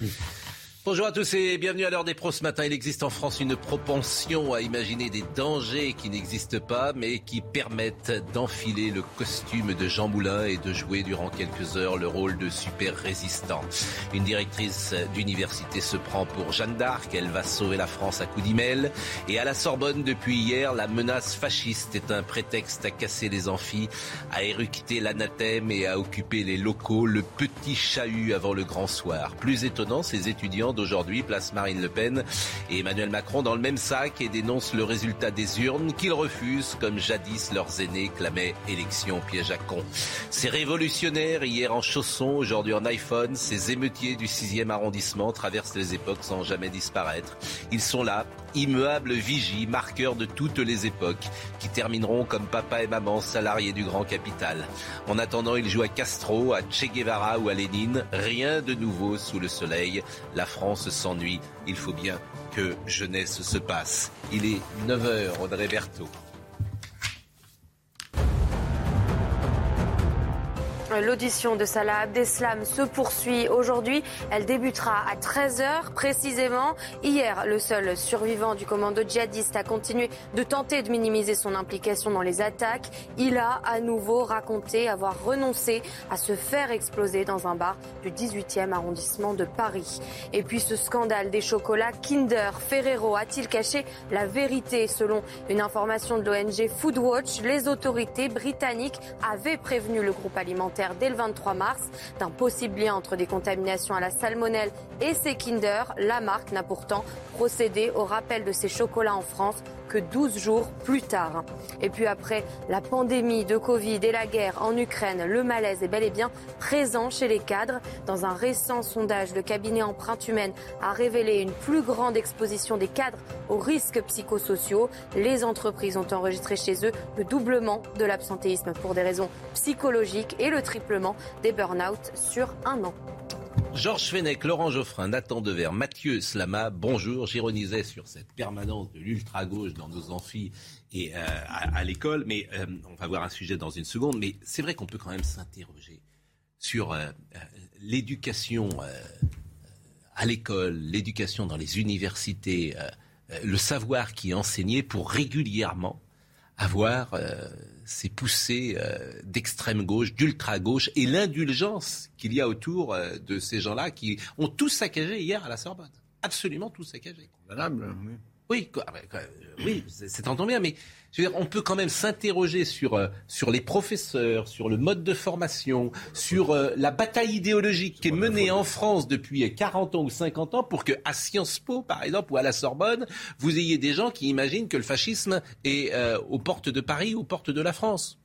Mm-hmm. Bonjour à tous et bienvenue à l'heure des pros ce matin. Il existe en France une propension à imaginer des dangers qui n'existent pas mais qui permettent d'enfiler le costume de Jean Moulin et de jouer durant quelques heures le rôle de super résistant. Une directrice d'université se prend pour Jeanne d'Arc. Elle va sauver la France à coups d'email. Et à la Sorbonne depuis hier, la menace fasciste est un prétexte à casser les amphis, à éructer l'anathème et à occuper les locaux. Le petit chahut avant le grand soir. Plus étonnant, ces étudiants d'aujourd'hui placent Marine Le Pen et Emmanuel Macron dans le même sac et dénoncent le résultat des urnes qu'ils refusent comme jadis leurs aînés clamaient élection piège à con. Ces révolutionnaires hier en chaussons, aujourd'hui en iPhone, ces émeutiers du 6e arrondissement traversent les époques sans jamais disparaître. Ils sont là, immuables vigies, marqueurs de toutes les époques, qui termineront comme papa et maman salariés du grand capital. En attendant, ils jouent à Castro, à Che Guevara ou à Lénine. Rien de nouveau sous le soleil. La France s'ennuie. Il faut bien que jeunesse se passe. Il est 9h, Audrey Berthaud. L'audition de Salah Abdeslam se poursuit aujourd'hui. Elle débutera à 13h précisément. Hier, le seul survivant du commando djihadiste a continué de tenter de minimiser son implication dans les attaques. Il a à nouveau raconté avoir renoncé à se faire exploser dans un bar du 18e arrondissement de Paris. Et puis ce scandale des chocolats Kinder Ferrero a-t-il caché la vérité? Selon une information de l'ONG Foodwatch, les autorités britanniques avaient prévenu le groupe alimentaire dès le 23 mars d'un possible lien entre des contaminations à la salmonelle et ses Kinder. La marque n'a pourtant procédé au rappel de ses chocolats en France que 12 jours plus tard. Et puis après la pandémie de Covid et la guerre en Ukraine, le malaise est bel et bien présent chez les cadres. Dans un récent sondage, le cabinet Empreinte Humaine a révélé une plus grande exposition des cadres aux risques psychosociaux. Les entreprises ont enregistré chez eux le doublement de l'absentéisme pour des raisons psychologiques et le triplement des burn-out sur un an. Georges Fenech, Laurent Geoffrin, Nathan Dever, Mathieu Slama, bonjour. J'ironisais sur cette permanence de l'ultra-gauche dans nos amphis et euh, à, l'école, mais euh, on va voir un sujet dans une seconde. Mais c'est vrai qu'on peut quand même s'interroger sur euh, l'éducation à l'école, l'éducation dans les universités, le savoir qui est enseigné pour régulièrement avoir ces poussées euh, d'extrême gauche, d'ultra gauche et l'indulgence qu'il y a autour euh, de ces gens-là qui ont tout saccagé hier à la Sorbonne. Absolument tout saccagé. Condamnable, oui. Oui, quoi, quoi, euh, oui, c'est c'est entend bien, mais je veux dire, on peut quand même s'interroger sur euh, sur les professeurs, sur le mode de formation, sur euh, la bataille idéologique qui est menée en France depuis 40 ans ou 50 ans pour que à Sciences Po, par exemple, ou à la Sorbonne, vous ayez des gens qui imaginent que le fascisme est euh, aux portes de Paris, aux portes de la France.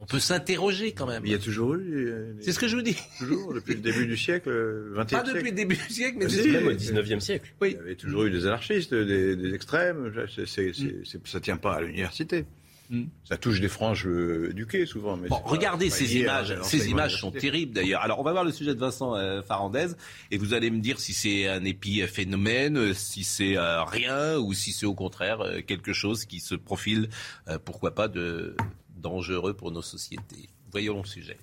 On peut s'interroger quand même. Il y a toujours eu. euh, C'est ce que je vous dis. Toujours, depuis le début du siècle, le 20e Pas siècle. depuis le début du siècle, mais Ah, c'est si. Même au 19e siècle. Il y avait toujours eu des anarchistes, des, des extrêmes. C'est- c'est- c'est- c'est- ça tient pas à l'université. Mm. Ça touche des franges euh, éduquées souvent. Mais Bon, c'est regardez pas ces images. Ces images sont terribles d'ailleurs. Alors, on va voir le sujet de Vincent euh, Farandez et vous allez me dire si c'est un épiphénomène, euh, si c'est euh, rien ou si c'est au contraire euh, quelque chose qui se profile, euh, pourquoi pas, de dangereux pour nos sociétés. Voyons le sujet.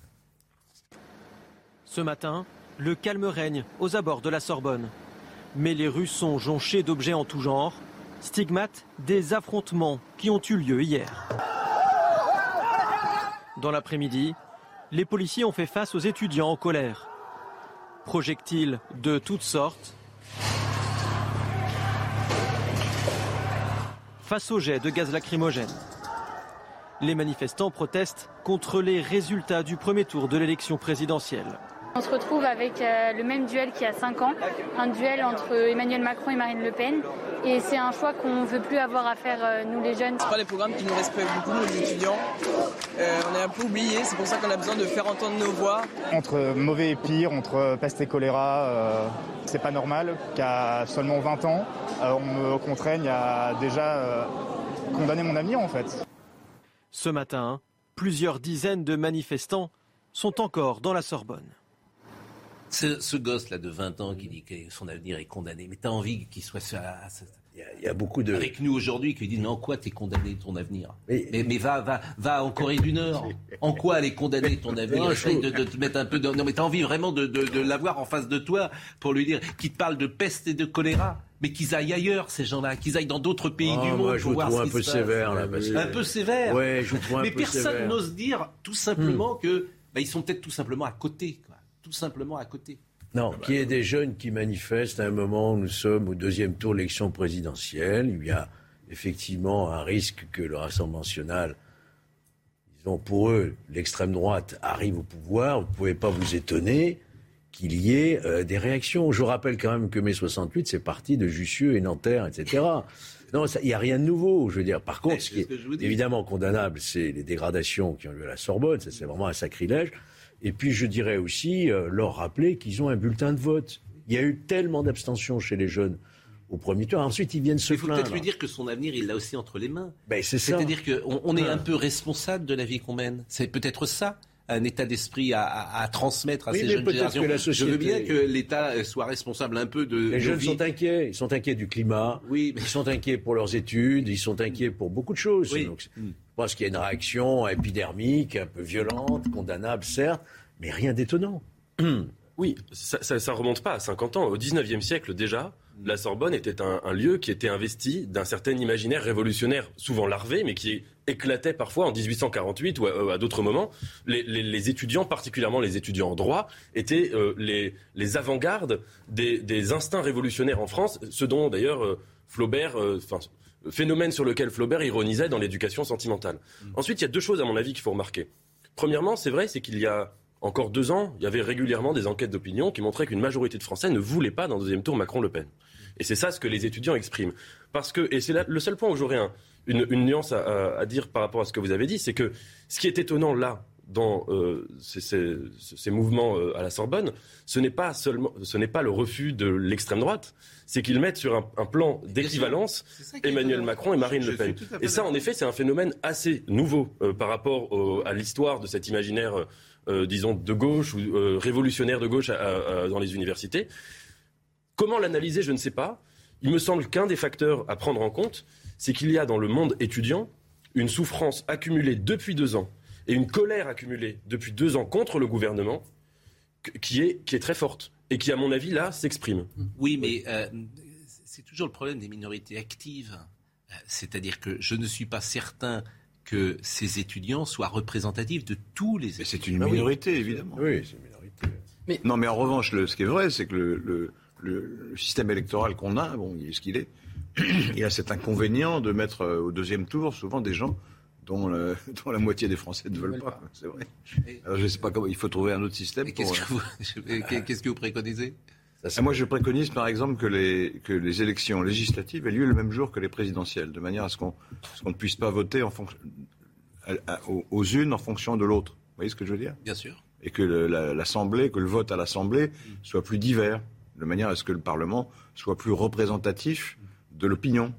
Ce matin, le calme règne aux abords de la Sorbonne. Mais les rues sont jonchées d'objets en tout genre, stigmates des affrontements qui ont eu lieu hier. Dans l'après-midi, les policiers ont fait face aux étudiants en colère. Projectiles de toutes sortes, face aux jets de gaz lacrymogène. Les manifestants protestent contre les résultats du premier tour de l'élection présidentielle. On se retrouve avec euh, le même duel qu'il y a 5 ans, un duel entre Emmanuel Macron et Marine Le Pen. Et c'est un choix qu'on ne veut plus avoir à faire, euh, nous les jeunes. C'est pas les programmes qui nous respectent beaucoup, nos étudiants. Euh, on est un peu oubliés, c'est pour ça qu'on a besoin de faire entendre nos voix. Entre mauvais et pire, entre peste et choléra, c'est pas normal qu'à seulement 20 ans, on me contraigne à déjà condamner mon avenir en fait. Ce matin, plusieurs dizaines de manifestants sont encore dans la Sorbonne. Ce, gosse-là de 20 ans qui dit que son avenir est condamné, mais t'as envie qu'il soit ça. Il y, a, beaucoup de. Avec nous aujourd'hui qui dit non, quoi t'es condamné ton avenir mais, mais, va, va, va en Corée du Nord. En quoi elle est condamnée ton avenir Essaye de, te mettre un peu. De... Non, mais t'as envie vraiment de, de, l'avoir en face de toi pour lui dire qu'il te parle de peste et de choléra mais qu'ils aillent ailleurs, ces gens-là, qu'ils aillent dans d'autres pays ah, du monde. Moi, je vous trouve un peu sévère, là. Un peu sévère. Ouais, je vous mais personne n'ose dire tout simplement hmm. que bah, ils sont peut-être tout simplement à côté. Quoi. Tout simplement à côté. Non, qu'il y ait des jeunes qui manifestent à un moment où nous sommes au deuxième tour de l'élection présidentielle. Il y a effectivement un risque que le Rassemblement national, disons pour eux, l'extrême droite arrive au pouvoir. Vous ne pouvez pas vous étonner qu'il y ait euh, des réactions. Je rappelle quand même que mai 68, c'est parti de Jussieu et Nanterre, etc. Non, il n'y a rien de nouveau. Je veux dire, par contre, ce qui est évidemment condamnable, c'est les dégradations qui ont lieu à la Sorbonne. Ça, c'est vraiment un sacrilège. Et puis je dirais aussi euh, leur rappeler qu'ils ont un bulletin de vote. Il y a eu tellement d'abstention chez les jeunes au premier tour. Ensuite, ils viennent se Il faut peut-être lui dire que son avenir, il l'a aussi entre les mains. Ben, c'est C'est-à-dire qu'on on est un peu responsable de la vie qu'on mène. C'est peut-être ça un état d'esprit à, transmettre à ces jeunes générations. Je veux bien que l'État soit responsable un peu de. Les jeunes sont inquiets. Ils sont inquiets du climat. Oui, Ils sont inquiets pour leurs études. Ils sont inquiets pour beaucoup de choses. Donc, pense qu'il y a une réaction épidermique, un peu violente, condamnable, certes, mais rien d'étonnant. Oui, ça, ne remonte pas à 50 ans. Au 19e siècle déjà, la Sorbonne était un, lieu qui était investi d'un certain imaginaire révolutionnaire, souvent larvé, mais qui éclatait parfois en 1848 ou à, d'autres moments. Les, étudiants, particulièrement les étudiants en droit, étaient euh, les, avant-gardes des, instincts révolutionnaires en France, ce dont d'ailleurs euh, Flaubert, euh, phénomène sur lequel Flaubert ironisait dans l'éducation sentimentale. Mm. Ensuite, il y a deux choses à mon avis qu'il faut remarquer. Premièrement, c'est vrai, c'est qu'il y a encore deux ans, il y avait régulièrement des enquêtes d'opinion qui montraient qu'une majorité de Français ne voulaient pas dans le deuxième tour Macron-Le Pen. Et c'est ça ce que les étudiants expriment. Parce que, et c'est le seul point où j'aurais une, nuance à, dire par rapport à ce que vous avez dit, c'est que ce qui est étonnant là, dans euh, ces, mouvements euh, à la Sorbonne, ce n'est pas seulement, ce n'est pas le refus de l'extrême droite, c'est qu'ils mettent sur un, plan d'équivalence Emmanuel Macron et Marine Le Pen. Et ça, en effet, c'est un phénomène assez nouveau euh, par rapport à l'histoire de cet imaginaire disons, de gauche ou révolutionnaire de gauche dans les universités. Comment l'analyser, je ne sais pas. Il me semble qu'un des facteurs à prendre en compte, c'est qu'il y a dans le monde étudiant une souffrance accumulée depuis deux ans et une colère accumulée depuis deux ans contre le gouvernement qui est, qui est très forte et qui, à mon avis, là, s'exprime. Oui, mais euh, c'est toujours le problème des minorités actives. C'est-à-dire que je ne suis pas certain que ces étudiants soient représentatifs de tous les étudiants. C'est une ah minorité, évidemment. Oui, c'est une minorité. Mais... Non, mais en revanche, ce qui est vrai, c'est que le, système électoral qu'on a, bon, il est ce qu'il est, il a cet inconvénient de mettre euh, au deuxième tour souvent des gens dont, la moitié des Français ne veulent pas. C'est vrai. Alors, je ne sais pas comment. Il faut trouver un autre système. Qu'est-ce que, que vous préconisez? Ah, moi, je préconise par exemple que les, que les élections législatives aient lieu le même jour que les présidentielles, de manière à ce qu'on ne puisse pas voter en fonction, aux, unes en fonction de l'autre. Vous voyez ce que je veux dire? Bien sûr. Et que l'Assemblée, que le vote à l'Assemblée soit plus divers, de manière à ce que le Parlement soit plus représentatif de l'opinion.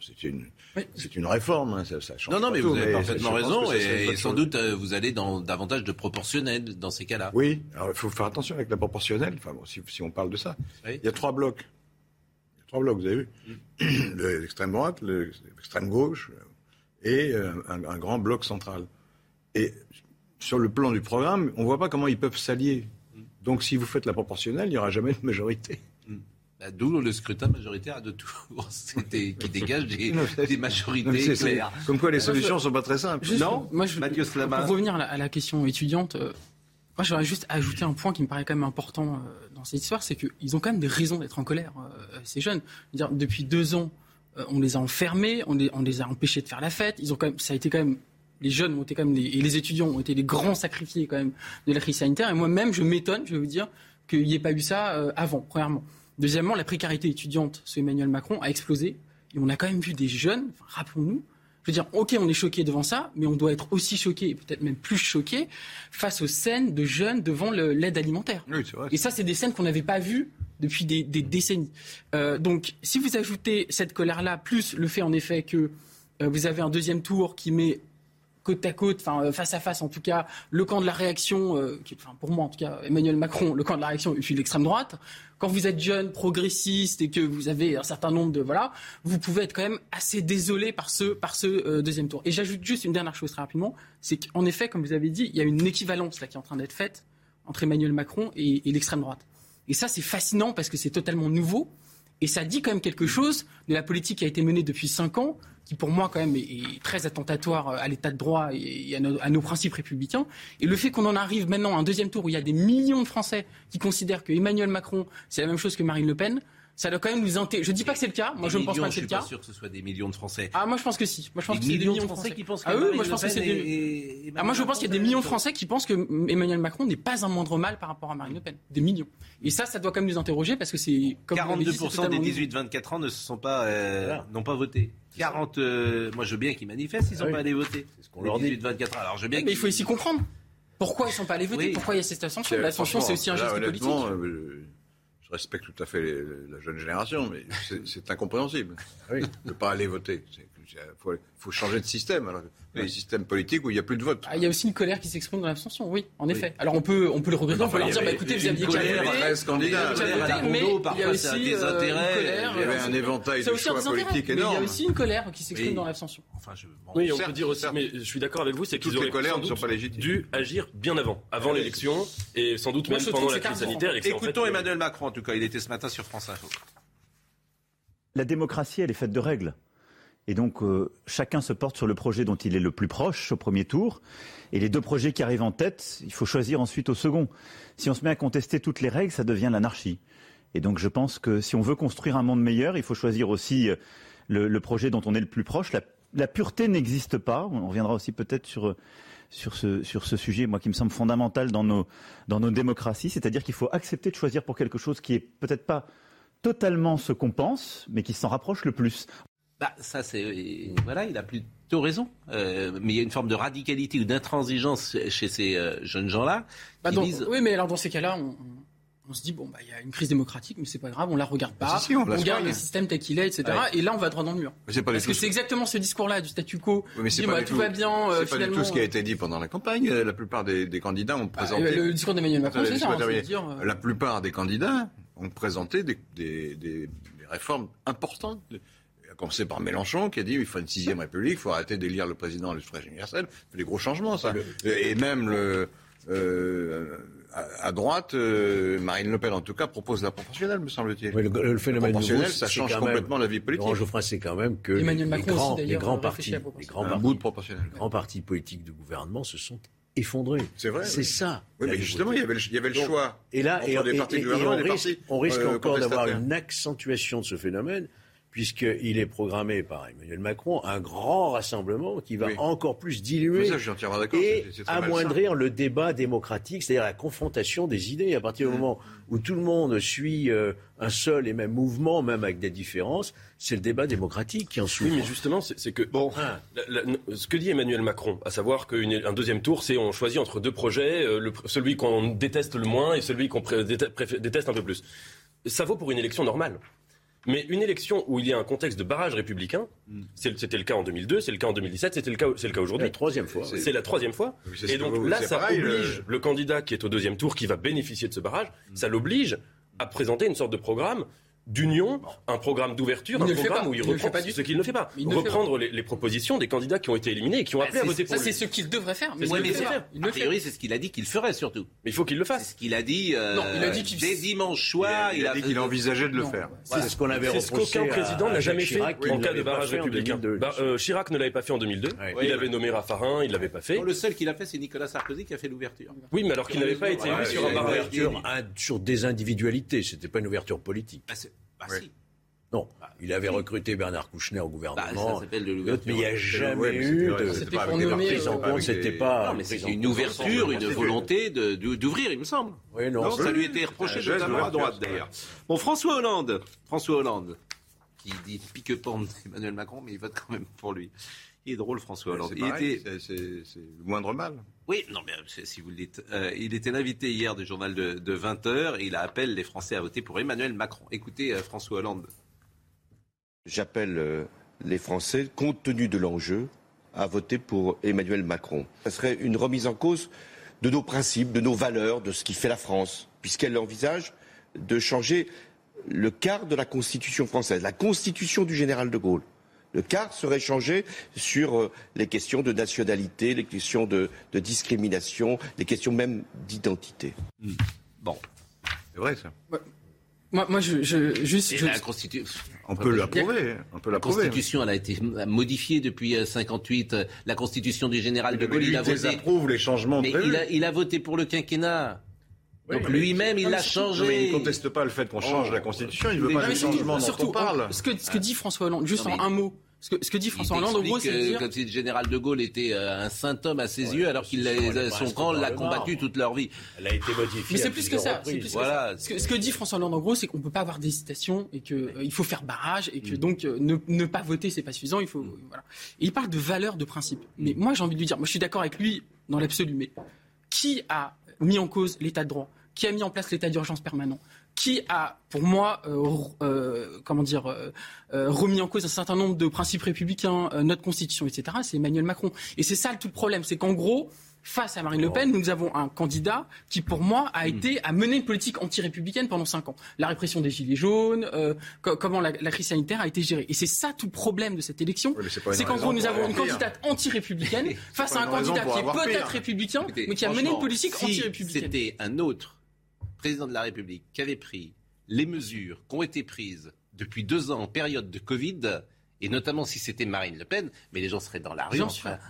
c'est une, c'est une réforme, hein, ça, change. Non, non, mais vous avez parfaitement raison, et, sans doute euh, vous allez dans davantage de proportionnel dans ces cas-là. Oui, alors il faut faire attention avec la proportionnelle, enfin, si, on parle de ça. Il y a trois blocs. Il y a trois blocs, vous avez vu mm. L'extrême droite, l'extrême gauche et euh, un, grand bloc central. Et sur le plan du programme, on ne voit pas comment ils peuvent s'allier. Mm. Donc si vous faites la proportionnelle, il n'y aura jamais de majorité. Bah, d'où le scrutin majoritaire de tout, qui dégage des, majorités claires. Comme quoi les solutions ne sont pas très simples. non moi, je, Pour revenir à la, question étudiante, euh, moi j'aurais juste ajouté un point qui me paraît quand même important euh, dans cette histoire, c'est qu'ils ont quand même des raisons d'être en colère, euh, ces jeunes. Dire, depuis deux ans, on les a enfermés, on les, on les, a empêchés de faire la fête. Ils ont quand même, ça a été quand même les jeunes ont été quand même et les étudiants ont été les grands sacrifiés quand même de la crise sanitaire. Et moi-même, je m'étonne, je vais vous dire, qu'il n'y ait pas eu ça euh, avant, premièrement. Deuxièmement, la précarité étudiante sous Emmanuel Macron a explosé. Et on a quand même vu des jeunes, rappelons-nous, je veux dire, ok, on est choqué devant ça, mais on doit être aussi choqué, et peut-être même plus choqué, face aux scènes de jeunes devant l'aide alimentaire. Oui, vrai. Et ça, c'est des scènes qu'on n'avait pas vues depuis des, décennies. Euh, donc, si vous ajoutez cette colère-là, plus le fait en effet que euh, vous avez un deuxième tour qui met côte à côte, enfin euh, face à face en tout cas, le camp de la réaction, euh, enfin, pour moi en tout cas, Emmanuel Macron, le camp de la réaction et puis l'extrême droite. Quand vous êtes jeune, progressiste et que vous avez un certain nombre de voilà, vous pouvez être quand même assez désolé par ce par ce euh, deuxième tour. Et j'ajoute juste une dernière chose très rapidement, c'est qu'en effet, comme vous avez dit, il y a une équivalence là qui est en train d'être faite entre Emmanuel Macron et, et l'extrême droite. Et ça, c'est fascinant parce que c'est totalement nouveau. Et ça dit quand même quelque chose de la politique qui a été menée depuis cinq ans, qui pour moi quand même est, très attentatoire à l'état de droit et à nos, à nos, principes républicains. Et le fait qu'on en arrive maintenant à un deuxième tour où il y a des millions de Français qui considèrent que Emmanuel Macron c'est la même chose que Marine Le Pen, ça doit quand même nous intéresser. Je dis pas que c'est le cas. Moi, je ne pense pas que c'est le cas. Je suis pas sûr que ce soit des millions de Français. Ah, moi, je pense que si. Moi, je pense des que c'est millions de Français qui pensent. Ah oui, moi, je pense que c'est des. Ah, moi, je pense qu'il y a des millions de Français qui pensent que Emmanuel Macron n'est pas un moindre mal par rapport à Marine Le Pen. Des millions. Et ça, ça doit quand même nous interroger parce que c'est. 42% des 18-24 ans ne se sont pas, euh, n'ont pas voté. 40. Euh, moi, je veux bien qu'ils manifestent. Ils ne sont Ah oui. pas allés voter. C'est ce qu'on leur dit. 18-24 ans. Alors, je veux bien. Mais il faut ici comprendre. Pourquoi ils sont pas allés voter. Pourquoi il y a cette ascension L'ascension, c'est aussi un geste politique. Je respecte tout à fait les- la jeune génération, mais c'est- c'est incompréhensible Oui. de ne pas aller voter. Il faut, faut changer de système. Alors, un système politique où il n'y a plus de vote. Ah, il y a aussi une colère qui s'exprime dans l'abstention, oui, en effet. Alors on peut, on peut le regretter, on peut leur dire, bah, écoutez, vous aviez qu'à colère, voter. 13 candidats. Vous aviez qu'à À la voter, mais il y a parfois, c'est un aussi euh, désintérêt. une colère. Il y avait un éventail de choix politiques mais il y a énorme. aussi une colère qui s'exprime dans l'abstention. Enfin, je. bon. Oui, on certes, peut dire aussi, certes. mais je suis d'accord avec vous, c'est Toutes qu'ils les auraient sans doute pas dû agir bien avant, avant l'élection, et sans doute Moi, même pendant la crise sanitaire. en Écoutons fait- Emmanuel Macron, en tout cas. Il était ce matin sur France Info. La démocratie, elle est faite de règles. Et donc, euh, chacun se porte sur le projet dont il est le plus proche au premier tour. Et les deux projets qui arrivent en tête, il faut choisir ensuite au second. Si on se met à contester toutes les règles, ça devient l'anarchie. Et donc, je pense que si on veut construire un monde meilleur, il faut choisir aussi euh, le, projet dont on est le plus proche. La, pureté n'existe pas. On reviendra aussi peut-être sur, sur, ce, sur ce sujet, moi, qui me semble fondamental dans nos, dans nos démocraties. C'est-à-dire qu'il faut accepter de choisir pour quelque chose qui est peut-être pas totalement ce qu'on pense, mais qui s'en rapproche le plus. Bah, ça, c'est. et Voilà, il a plutôt raison. Euh, mais il y a une forme de radicalité ou d'intransigeance chez ces euh, jeunes gens-là. Bah, disent- Oui, mais alors dans ces cas-là, on, on- on se dit, bon, bah, il y a une crise démocratique, mais c'est pas grave, on la regarde pas. Si, si, on la garde le système tel qu'il est, etc. Ouais. Et là, on va droit dans le mur. Mais c'est pas du Parce que c'est ce- exactement ce discours-là du statu quo. Oui, mais c'est Dit, pas bah, du tout va bien, euh, c'est pas du finalement. tout ce qui a été dit pendant la campagne. Euh, La plupart des, des candidats ont Bah, présenté. le discours d'Emmanuel Macron, c'est ça. hein, euh, La plupart des candidats ont présenté des, des- des- des réformes importantes. À commencer par Mélenchon qui a dit il faut une sixième république, il faut arrêter d'élire le président à le suffrage universel. C'est des gros changements, ça. Et même le, euh, à, à droite, euh, Marine Le Pen en tout cas propose la proportionnelle, me semble-t-il. Oui, le, le phénomène proportionnel, nouveau, ça change quand même- complètement la vie politique. Laurent Geoffrin, c'est quand même que Emmanuel les, Macron grands, les partis, la les grands partis- bout de proportionnel. les grands partis politiques du gouvernement se sont effondrés. C'est vrai, C'est oui. ça. Oui, la mais justement, il y avait le, il y avait le Donc, choix. Et là, entre et, des et- et- on et des risque, on risque euh, encore d'avoir une accentuation de ce phénomène, puisqu'il est programmé par Emmanuel Macron un grand rassemblement qui va Oui. encore plus diluer ça, et malsain. amoindrir le débat démocratique, c'est-à-dire la confrontation des idées. À partir du moment où tout le monde suit euh, un seul et même mouvement, même avec des différences, c'est le débat démocratique qui en souffre. Oui, mais justement, c'est que bon, Ah. la- la- ce que dit Emmanuel Macron, à savoir qu'un deuxième tour, c'est on choisit entre deux projets, euh, le- celui qu'on déteste le moins et celui qu'on déteste un peu plus. Ça vaut pour une élection normale. Mais une élection où il y a un contexte de barrage républicain, c'est- c'était le cas en 2002, c'est le cas en 2017, c'était le cas, c'est le cas aujourd'hui. la troisième fois. C'est la troisième fois. Oui, c'est- Et donc c'est là, ça pareil, le- oblige le... candidat qui est au deuxième tour, qui va bénéficier de ce barrage, ça l'oblige à présenter une sorte de programme d'union, un programme d'ouverture, Il un ne le fait programme pas. où il, ne reprend fait pas du ce qu'il ne fait pas. Il ne le fait Reprendre les, les propositions des candidats qui ont été éliminés et qui ont appelé à c'est- voter pour Ça, c'est lui. ce qu'il devrait faire. Mais C'est ne devrait pas. Il ne A priori, c'est ce qu'il a dit qu'il ferait surtout. Mais il faut qu'il le C'est fasse. ce qu'il a dit. euh, Non, il a dit qu'il- dès dimanche soir. Il a dit qu'il envisageait de le Non. faire. C'est ce qu'on avait C'est ce reproché qu'aucun président n'a jamais fait en ne cas de l'avait pas barrage fait en républicain. 2002. Bah, euh, Chirac ne l'avait pas fait en 2002. Ouais. Il avait nommé Raffarin, il l'avait pas fait. Bon, le seul qu'il a fait, c'est Nicolas Sarkozy qui a fait l'ouverture. Oui, mais alors qu'il n'avait pas été élu Ouais, sur un barrage. sur des individualités, c'était pas une ouverture politique. Bah, c'est- bah, Oui. si. Non, il avait recruté Bernard Kouchner au Bah, gouvernement. ça s'appelle de mais il n'y a jamais eu de c'était pas prise en compte. C'était pas. Non, c'était une ouverture, une volonté de- de- d'ouvrir, il me semble. Oui, non. Non, ça lui était reproché notamment à d'ouverture, droite d'ailleurs. Bon, François Hollande, François Hollande, qui dit pique-pente Emmanuel Macron, mais il vote quand même pour lui. Il est drôle, François Hollande. C'est le moindre mal. Oui, non, mais euh, si vous le dites, euh, il était l'invité hier du journal de, de 20 h et il appelle les Français à voter pour Emmanuel Macron. Écoutez, euh, François Hollande. J'appelle les Français, compte tenu de l'enjeu, à voter pour Emmanuel Macron. Ce serait une remise en cause de nos principes, de nos valeurs, de ce qui fait la France, puisqu'elle envisage de changer le quart de la Constitution française, la Constitution du général de Gaulle. Le quart serait changé sur euh, les questions de nationalité, les questions de, de discrimination, les questions même d'identité. Bon. C'est vrai ça. Moi, moi je, je- juste. Et je- la Constitu- On peut l'approuver. On peut La. Constitution, elle a été modifiée depuis euh, 58. euh, La Constitution du général de Gaulle, lui, il a voté. désapprouve les changements Mais il a, il a voté pour le quinquennat. Oui, Donc lui-même, il l'a changé. mais il ne conteste pas le fait qu'on change Oh. la Constitution. Il ne veut pas les mais surtout, changements dont surtout, on parle. ce que, ce que dit François Hollande, juste Non, mais- en un mot, ce que, ce que dit Il François Hollande, en gros, c'est euh, dire. comme si le général de Gaulle était euh, un saint homme à ses Ouais, yeux, alors qu'il son camp l'a combattu toute leur vie. Elle a été modifiée. Mais c'est plus que ça. c'est reprises. plus que Voilà. ça. Ce, que, ce que dit François Hollande, en gros, c'est qu'on peut pas avoir d'hésitation et que euh, il faut faire barrage et que donc euh, ne, ne pas voter, c'est pas suffisant. Il faut voilà. Et il parle de valeurs, de principes. Mais moi, j'ai envie de lui dire, moi, je suis d'accord avec lui dans l'absolu. Mais qui a mis en cause l'état de droit? Qui a mis en place l'état d'urgence permanent? Qui a, pour moi, euh, euh, comment dire, euh, euh, remis en cause un certain nombre de principes républicains, euh, notre constitution, etc. C'est Emmanuel Macron. Et c'est ça le tout le problème, c'est qu'en gros, face à Marine Le Pen, nous avons un candidat qui, pour moi, a été a mené une politique anti-républicaine pendant cinq ans. La répression des gilets jaunes, euh, co- comment la, la crise sanitaire a été gérée. Et c'est ça tout le problème de cette élection, Oui, c'est qu'en gros, nous avons une candidate anti-républicaine face à un candidat qui est peut-être républicain, mais qui a mené une politique si anti-républicaine. C'était un autre président de la République qui avait pris les mesures qui ont été prises depuis deux ans en période de Covid, et notamment si c'était Marine Le Pen, mais les gens seraient dans la rue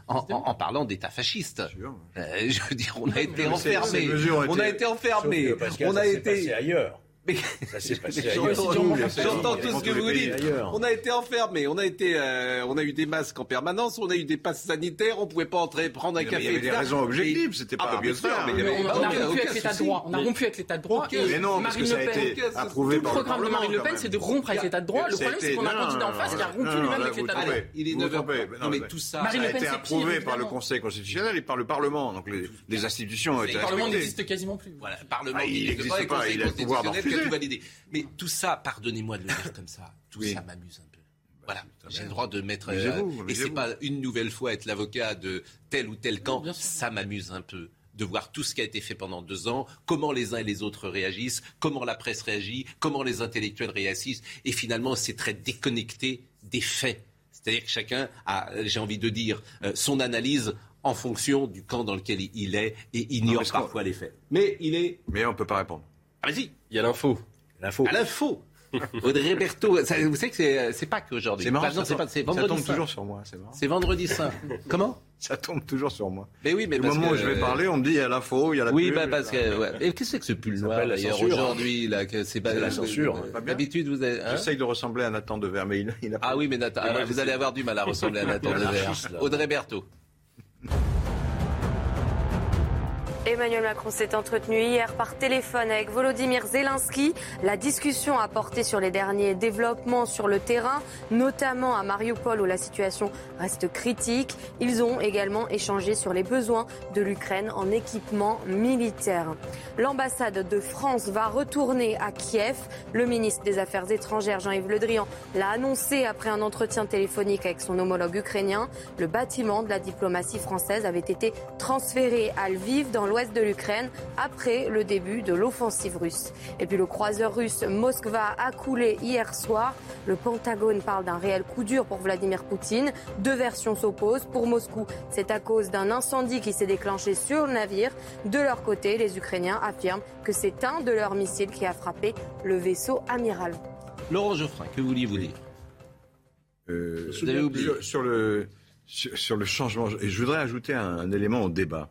en, parlant d'État fasciste. Euh, je veux dire, on a été enfermés. On a été- enfermés. On a été. ailleurs. Mais- Ça s'est passé Mais ailleurs. j'entends- tout ce que vous dites. On a été enfermés, on a été, euh, on a eu des masques en permanence, on a eu des passes sanitaires, on pouvait pas entrer prendre un Mais café. il y avait des raisons objectives, c'était Ah, pas bah, bien sûr, mais on, a- on a aucun- rompu avec l'état de droit. On a rompu avec l'état de droit. Mais non, parce que ça a été approuvé par le programme de Marine Le Pen, c'est de rompre avec l'état de droit. Le problème, c'est qu'on a un candidat en face qui a rompu lui-même avec l'état de droit. Il est Vous 9 vous h trompez. Non, Non, mais mais tout ça. A été approuvé par le. Conseil constitutionnel et par le Parlement. Donc les, institutions ont été Le Parlement n'existe quasiment plus. Voilà, Parlement, Ah, il n'existe pas, il a le pouvoir d'en qui a tout refuser. validé. Mais tout ça, pardonnez-moi de le dire comme ça, tout Oui. ça m'amuse un peu. Voilà, j'ai le droit de mettre. Amusez-vous, et c'est pas une nouvelle fois être l'avocat de tel ou tel camp. ça m'amuse un peu de voir tout ce qui a été fait pendant deux ans, comment les uns et les autres réagissent, comment la presse réagit, comment les intellectuels réagissent, et finalement c'est très déconnecté des faits. C'est-à-dire que chacun a, j'ai envie de dire, euh, son analyse en fonction du camp dans lequel il- est et ignore parfois les faits. Mais il est. Mais on ne peut pas répondre. Ah, vas-y, Il y a l'info. L'info. à l'info. Audrey Berthaud, ça, vous savez que c'est, c'est pas qu'aujourd'hui. C'est marrant, Enfin, non, ça, c'est, pas, ça vendredi tombe saint. toujours sur moi. C'est marrant. C'est vendredi saint. Comment? Ça tombe toujours sur moi. Mais oui, mais Au moment que, où je vais parler, on me dit il y a l'info, il y a la Oui, pub, bah parce que. Ouais. Et qu'est-ce que c'est que ce pull noir d'ailleurs aujourd'hui là que c'est pas C'est la euh, censure. euh, Pas bien D'habitude vous avez. hein? J'essaye de ressembler à Nathan Devers, mais il, il a pas- ah oui, mais Nathan, vous allez avoir du mal à ressembler à Nathan là. Audrey Berthaud. Emmanuel Macron s'est entretenu hier par téléphone avec Volodymyr Zelensky. La discussion a porté sur les derniers développements sur le terrain, notamment à Mariupol où la situation reste critique. Ils ont également échangé sur les besoins de l'Ukraine en équipement militaire. L'ambassade de France va retourner à Kiev. Le ministre des Affaires étrangères Jean-Yves Le Drian l'a annoncé après un entretien téléphonique avec son homologue ukrainien. Le bâtiment de la diplomatie française avait été transféré à Lviv dans l'ouest de l'Ukraine après le début de l'offensive russe. Et puis le croiseur russe Moskva a coulé hier soir. Le Pentagone parle d'un réel coup dur pour Vladimir Poutine. Deux versions s'opposent. Pour Moscou, c'est à cause d'un incendie qui s'est déclenché sur le navire. De leur côté, les Ukrainiens affirment que c'est un de leurs missiles qui a frappé le vaisseau amiral. Laurent Geoffrin, que vouliez-vous dire? Euh, Vous avez oublié. sur, sur le, sur, sur le changement, et je voudrais ajouter un, un élément au débat.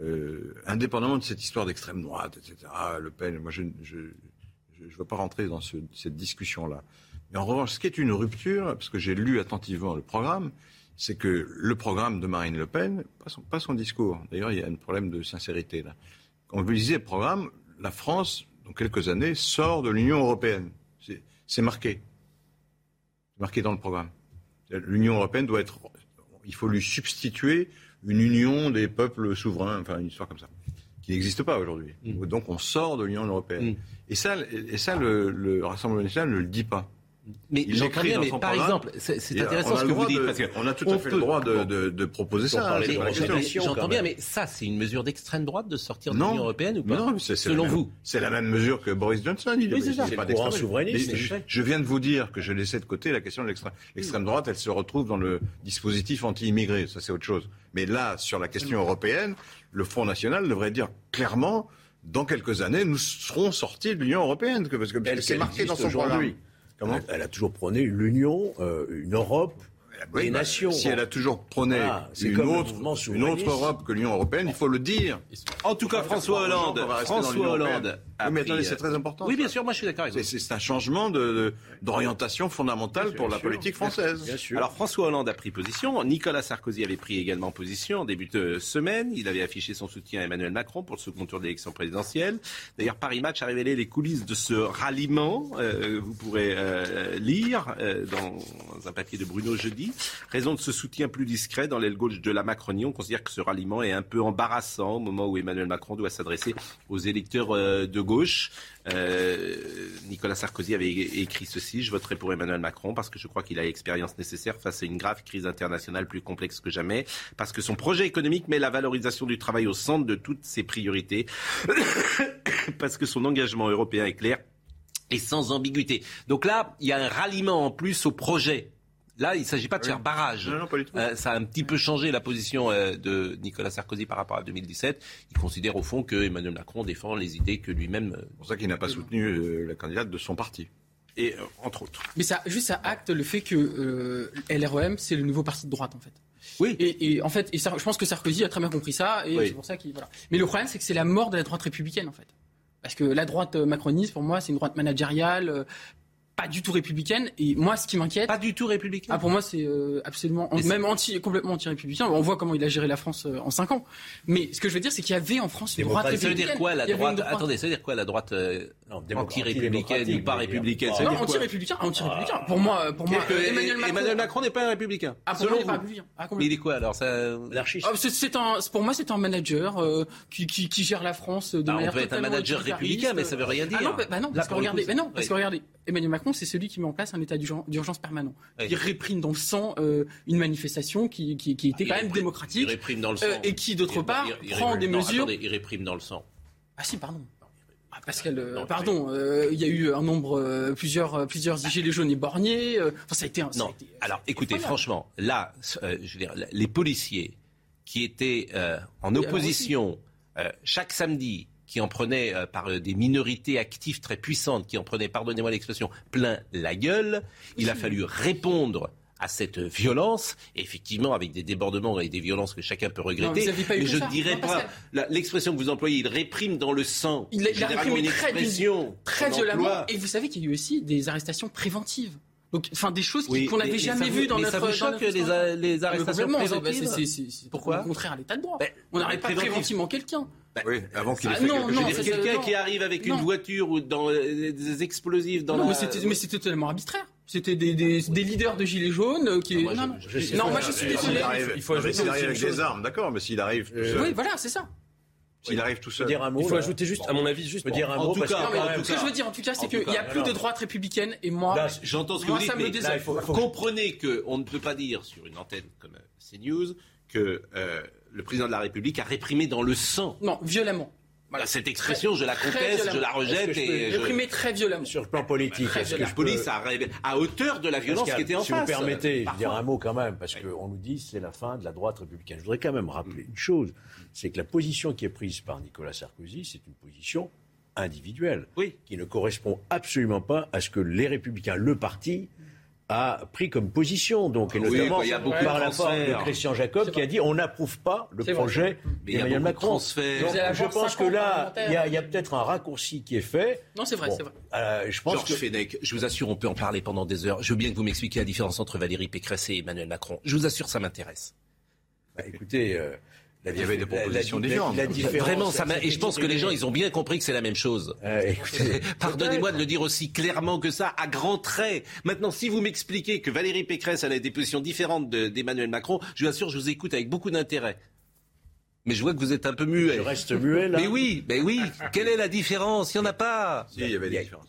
Euh, indépendamment de cette histoire d'extrême droite, etc., Le Pen, moi je, ne veux pas rentrer dans cette discussion-là. Mais en revanche, ce qui est une rupture, parce que j'ai lu attentivement le programme, c'est que le programme de Marine Le Pen, pas son, pas son discours, d'ailleurs il y a un problème de sincérité là. Quand vous lisez le programme, la France, dans quelques années, sort de l'Union européenne. C'est marqué. C'est marqué dans le programme. L'Union européenne doit être. Il faut lui substituer une union des peuples souverains, enfin une histoire comme ça, qui n'existe pas aujourd'hui. Mm. Donc on sort de l'Union européenne. Mm. Et ça, et ça le, le Rassemblement national ne le dit pas. Mais j'entends bien, mais par exemple, c'est intéressant ce que vous dites. Parce on a tout à fait le droit de, de, de proposer ça. J'entends bien, mais ça, c'est une mesure d'extrême droite de sortir de l'Union européenne ou pas Non, selon vous. C'est la même mesure que Boris Johnson. Il oui, c'est pas d'extrême souverainiste. Je viens de vous dire que je laissais de côté la question de l'extrême droite. Elle se retrouve dans le dispositif anti-immigré. Ça, c'est autre chose. Mais là, sur la question européenne, le Front National devrait dire clairement dans quelques années, nous serons sortis de l'Union européenne, parce que c'est marqué dans son programme elle, a toujours prôné l'union, euh, une Europe oui, bah, nations. Si elle a toujours prôné une, autre, une autre Europe que l'Union européenne, il faut le dire. En tout cas, François Hollande, François Hollande. Oui, mais attendez, c'est très important. Oui, bien sûr, moi je suis d'accord avec vous. C'est un changement d'orientation de, fondamentale pour la politique française. Bien sûr. Alors François Hollande a pris position. Nicolas Sarkozy avait pris également position en début de semaine. Il avait affiché son soutien à Emmanuel Macron pour le second tour de l'élection présidentielle. D'ailleurs, Paris Match a révélé les coulisses de ce ralliement. Euh, vous pourrez euh, lire euh, dans un papier de Bruno jeudi. Raison de ce soutien plus discret dans l'aile gauche de la Macronie, on considère que ce ralliement est un peu embarrassant au moment où Emmanuel Macron doit s'adresser aux électeurs euh, de gauche. Euh, Nicolas Sarkozy avait écrit ceci Je voterai pour Emmanuel Macron parce que je crois qu'il a l'expérience nécessaire face à une grave crise internationale plus complexe que jamais, parce que son projet économique met la valorisation du travail au centre de toutes ses priorités, parce que son engagement européen est clair et sans ambiguïté. Donc là, il y a un ralliement en plus au projet Là, il ne s'agit pas de faire barrage. Euh, ça a un petit peu changé la position euh, de Nicolas Sarkozy par rapport à 2017. Il considère au fond que Emmanuel Macron défend les idées que lui-même. Euh, c'est pour ça qu'il n'a pas soutenu la candidate de son parti. Et entre autres. Mais ça, juste ça acte le fait que LREM, c'est le nouveau parti de droite en fait. Oui. Et, en fait, et je pense que Sarkozy a très bien compris ça, et c'est pour ça qu'il voilà. Mais le problème, c'est que c'est la mort de la droite républicaine en fait. Parce que la droite macroniste, pour moi, c'est une droite managériale, pas du tout républicaine. Et moi, ce qui m'inquiète. Pas du tout républicaine. Ah, pour moi, c'est euh, absolument, même anti, complètement anti-républicain. On voit comment il a géré la France euh, en 5 ans. Mais ce que je veux dire, c'est qu'il y avait en France une droite républicaine. Ça veut dire quoi la droite Attendez, ça veut dire quoi la droite euh, anti-républicaine ou pas républicaine? Non, anti-républicain, anti-républicain. Pour moi, pour moi, Emmanuel Macron, n'est pas un républicain. Ah, pour moi, il n'est pas républicain. Ah, mais il est quoi alors ça... Ah, c'est un, pour moi, c'est un manager qui, qui, qui, gère la France de manière. On peut être un manager républicain, mais ça veut rien dire. Ah non, bah non, parce que regardez, non, parce que regardez, Emmanuel Macron, c'est celui qui met en place un état d'urgence permanent. Il réprime dans le sang euh, une manifestation qui, qui, qui était ah, quand même démocratique. Il réprime dans le sang. Euh, et qui, d'autre part, prend des mesures. Attendez, il réprime dans le sang. Ah si, pardon. Ah, Pascal, euh, pardon, il y a eu un nombre, plusieurs, plusieurs gilets jaunes éborgnés. Enfin, ça a été. Un, non. Alors, écoutez, franchement, là, je veux dire, les policiers qui étaient en opposition chaque samedi qui en prenait euh, par euh, des minorités actives très puissantes, qui en prenaient, pardonnez-moi l'expression, plein la gueule. Il a fallu répondre à cette violence, effectivement avec des débordements et des violences que chacun peut regretter. mais je ne dirais pas l'expression que vous employez, il réprime dans le sang. Il, a réprimé très, très violemment. Et vous savez qu'il y a eu aussi des arrestations préventives. Donc, enfin, des choses qu'on n'avait jamais vues dans notre. Ça vous choque les, les arrestations préventives C'est Pourquoi Au contraire à l'état de droit. Ben, on n'arrête pas préventivement quelqu'un. Oui, avant qu'il ait ah, non, non, quelqu'un qui arrive avec une voiture ou dans euh, des explosifs dans non, mais c'était totalement arbitraire. C'était des, des, des, leaders de gilets jaunes euh, qui. Non, non, non, moi je suis désolé. Il faut ajouter avec des armes, d'accord, mais s'il arrive. Oui, voilà, c'est ça. S'il arrive tout seul. Dire un mot, il faut ajouter juste, à mon avis, juste dire un mot. Tout cas, ce que je veux dire, en tout cas, c'est qu'il n'y a plus de droite républicaine et moi. J'entends ce que vous dites, mais comprenez qu'on ne peut pas dire sur une antenne comme CNews que euh, le président de la République a réprimé dans le sang. Non, violemment. Voilà, cette expression, je la conteste, je la rejette. et réprimé très violemment. Sur le plan politique, est-ce que la police a à hauteur de la violence qui était en face Si vous permettez, je dire un mot quand même, parce qu'on nous dit c'est la fin de la droite républicaine. Je voudrais quand même rappeler une chose, c'est que la position qui est prise par Nicolas Sarkozy, c'est une position individuelle, oui. qui ne correspond absolument pas à ce que les républicains, le parti, a pris comme position, donc, et Oui, notamment bah, il y a beaucoup par la part de. Christian Jacob qui a dit on n'approuve pas le projet d'Emmanuel Macron. Donc, je pense que là, il y a, peut-être un raccourci qui est fait. Non, c'est vrai, Bon, c'est vrai. euh, je pense Georges que Fenech, je vous assure, on peut en parler pendant des heures. Je veux bien que vous m'expliquiez la différence entre Valérie Pécresse et Emmanuel Macron. Je vous assure, ça m'intéresse. Bah, écoutez, euh, Il y avait des la- la- propositions la- Vraiment, ça m'a- et je pense que les gens, ils ont bien compris que c'est la même chose. Euh, écoutez, Pardonnez-moi de le dire aussi clairement que ça, à grands traits. Maintenant, si vous m'expliquez que Valérie Pécresse elle a des positions différentes de- d'Emmanuel Macron, je vous assure, je vous écoute avec beaucoup d'intérêt. Mais je vois que vous êtes un peu muet. je reste muet là. Mais oui, mais oui. Quelle est la différence? Il n'y en a pas. Si, il y avait des différences.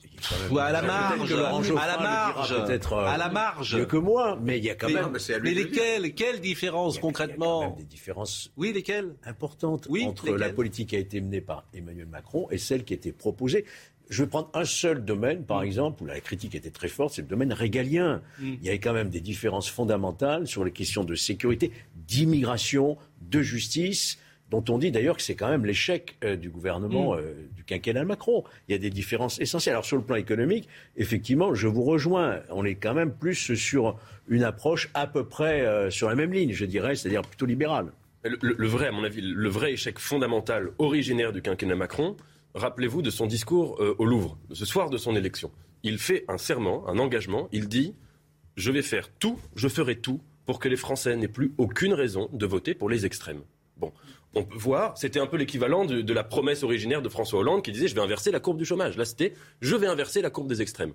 Ou à la marge, à la marge, peut-être, euh, à la marge. mieux que moi, mais il y a quand Mais, même, mais c'est à lui mais de le dire. lesquelles Quelles différences il y a quand concrètement? même des différences Oui, lesquelles? importantes Oui, entre lesquelles? la politique qui a été menée par Emmanuel Macron et celle qui a été proposée. Je vais prendre un seul domaine, Mm. par exemple, où la critique était très forte, c'est le domaine régalien. Il y avait quand même des différences fondamentales sur les questions de sécurité, d'immigration, de justice, dont on dit d'ailleurs que c'est quand même l'échec euh, du gouvernement Mm. euh, du quinquennat Macron. Il y a des différences essentielles. Alors sur le plan économique, effectivement, je vous rejoins. On est quand même plus sur une approche à peu près euh, sur la même ligne, je dirais, c'est-à-dire plutôt libérale. Le, le- le vrai, à mon avis, le vrai échec fondamental, originaire du quinquennat Macron, rappelez-vous de son discours euh, au Louvre, ce soir de son élection. Il fait un serment, un engagement, il dit Je vais faire tout, je ferai tout pour que les Français n'aient plus aucune raison de voter pour les extrêmes. Bon, on peut voir, c'était un peu l'équivalent de, la promesse originaire de François Hollande qui disait Je vais inverser la courbe du chômage. Là, c'était Je vais inverser la courbe des extrêmes.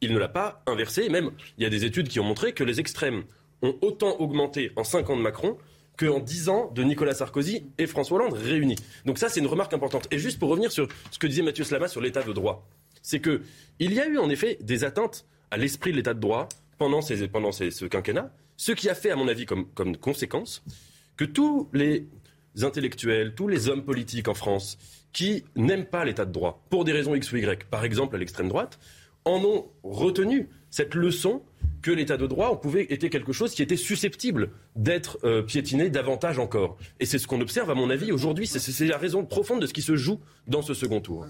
Il ne l'a pas inversé, et même il y a des études qui ont montré que les extrêmes ont autant augmenté en 5 ans de Macron qu'en 10 ans de Nicolas Sarkozy et François Hollande réunis. Donc ça, c'est une remarque importante. Et juste pour revenir sur ce que disait Mathieu Slama sur l'état de droit, c'est que il y a eu en effet des atteintes à l'esprit de l'état de droit pendant, ces, pendant ces- ce quinquennat, ce qui a fait, à mon avis, comme, comme conséquence, que tous les intellectuels, tous les hommes politiques en France qui n'aiment pas l'état de droit, pour des raisons X ou Y, par exemple à l'extrême droite, en ont retenu cette leçon que l'état de droit pouvait, était quelque chose qui était susceptible d'être euh, piétiné davantage encore. Et c'est ce qu'on observe, à mon avis, aujourd'hui. C'est la raison profonde de ce qui se joue dans ce second tour.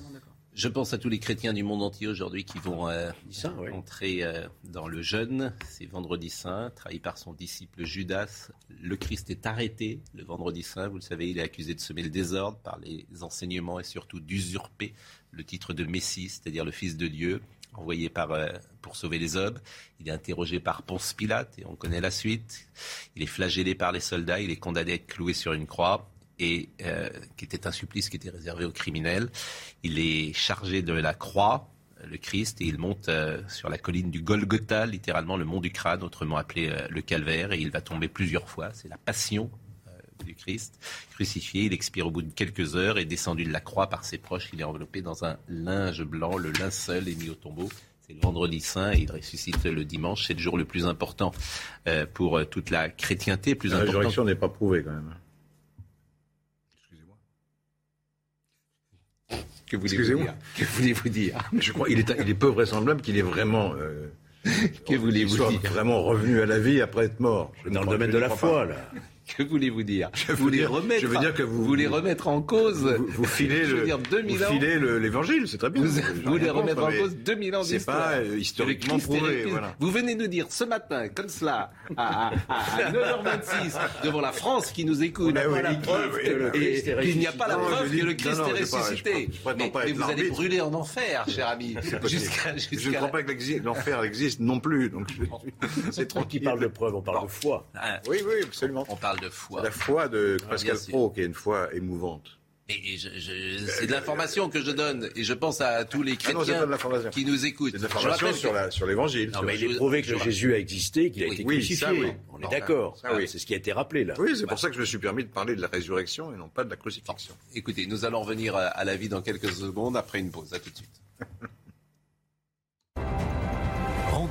Je pense à tous les chrétiens du monde entier aujourd'hui qui vont euh, oui. entrer euh, dans le jeûne. C'est vendredi saint, trahi par son disciple Judas. Le Christ est arrêté le vendredi saint. Vous le savez, il est accusé de semer le désordre par les enseignements et surtout d'usurper le titre de Messie, c'est-à-dire le Fils de Dieu, envoyé par, euh, pour sauver les hommes. Il est interrogé par Ponce Pilate et on connaît la suite. Il est flagellé par les soldats. Il est condamné à être cloué sur une croix et euh, qui était un supplice qui était réservé aux criminels. Il est chargé de la croix, le Christ, et il monte euh, sur la colline du Golgotha, littéralement le mont du crâne, autrement appelé euh, le calvaire, et il va tomber plusieurs fois. C'est la passion du Christ. Crucifié, il expire au bout de quelques heures et descendu de la croix par ses proches. Il est enveloppé dans un linge blanc, le linceul est mis au tombeau. C'est le vendredi saint et il ressuscite le dimanche. C'est le jour le plus important pour toute la chrétienté, plus La résurrection n'est pas prouvée quand même. Que voulez-vous dire Que voulez-vous dire Je crois il est, il est peu vraisemblable qu'il est vraiment. euh, Que voulez-vous qu'il dire vraiment revenu à la vie après être mort. Je Dans le domaine de la foi, pas. là. Que voulez-vous dire Je veux vous les dire- remettre, je veux dire que vous- vous les remettre en cause. Vous, vous filez Je veux le, dire, 2000 vous ans. filez le- l'évangile, c'est très bien. Vous, vous contre, remettre en cause 2000 ans C'est d'histoire. pas euh, historiquement prouvé. Voilà. Vous venez nous dire ce matin, comme cela, à, à- à 9h26, devant la France qui nous écoute, a pas la et qui- preuve qu'il n'y a pas la preuve que le Christ est ressuscité. Mais, vous allez brûler en enfer, cher ami. Je ne crois pas que l'enfer existe non plus. C'est tranquille. il parle de preuve, on parle de foi. Oui, oui, absolument. On parle de foi. La foi de Pascal bien sûr. Pro, qui est une foi émouvante. Et je- je- c'est de l'information que je donne, et je pense à tous les Ah non, chrétiens qui nous écoutent. C'est de l'information sur que- la- sur l'évangile. Non, sur- Mais il est prouvé que je- Jésus a existé, qu'il a Oui, été oui, crucifié. ça, oui. On est d'accord. ça, oui. C'est ce qui a été rappelé là. Oui, c'est pour ça que je me suis permis de parler de la résurrection et non pas de la crucifixion. Écoutez, nous allons revenir à, à la vie dans quelques secondes après une pause. À tout de suite.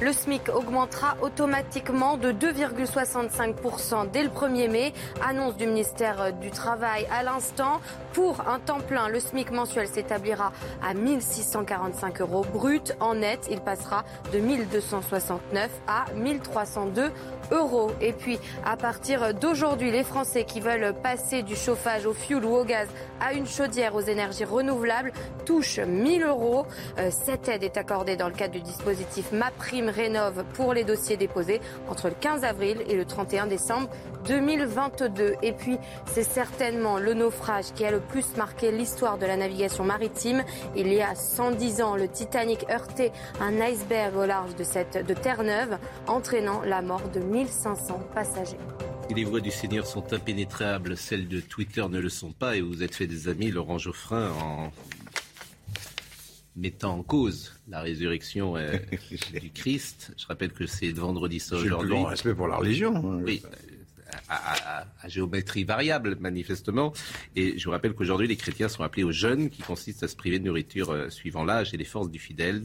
Le SMIC augmentera automatiquement de 2,65% dès le 1er mai. Annonce du ministère du Travail à l'instant. Pour un temps plein, le SMIC mensuel s'établira à 1645 euros brut. En net, il passera de 1269 à 1302 euros. Et puis, à partir d'aujourd'hui, les Français qui veulent passer du chauffage au fioul ou au gaz à une chaudière aux énergies renouvelables touchent 1000 euros. Euh, cette aide est accordée dans le cadre du dispositif MaPrime Rénov pour les dossiers déposés entre le 15 avril et le 31 décembre 2022. Et puis, c'est certainement le naufrage qui a le plus marqué l'histoire de la navigation maritime. Il y a 110 ans, le Titanic heurtait un iceberg au large de, cette, de Terre-Neuve, entraînant la mort de 1500 passagers. les voix du Seigneur sont impénétrables, celles de Twitter ne le sont pas, et vous êtes fait des amis, Laurent Geoffrin, en mettant en cause la résurrection euh, du Christ. Je rappelle que c'est vendredi ça aujourd'hui. J'ai le plus respect pour la religion. Hein. Oui, à, géométrie variable, manifestement. Et je vous rappelle qu'aujourd'hui, les chrétiens sont appelés au jeûne, qui consiste à se priver de nourriture euh, suivant l'âge et les forces du fidèle.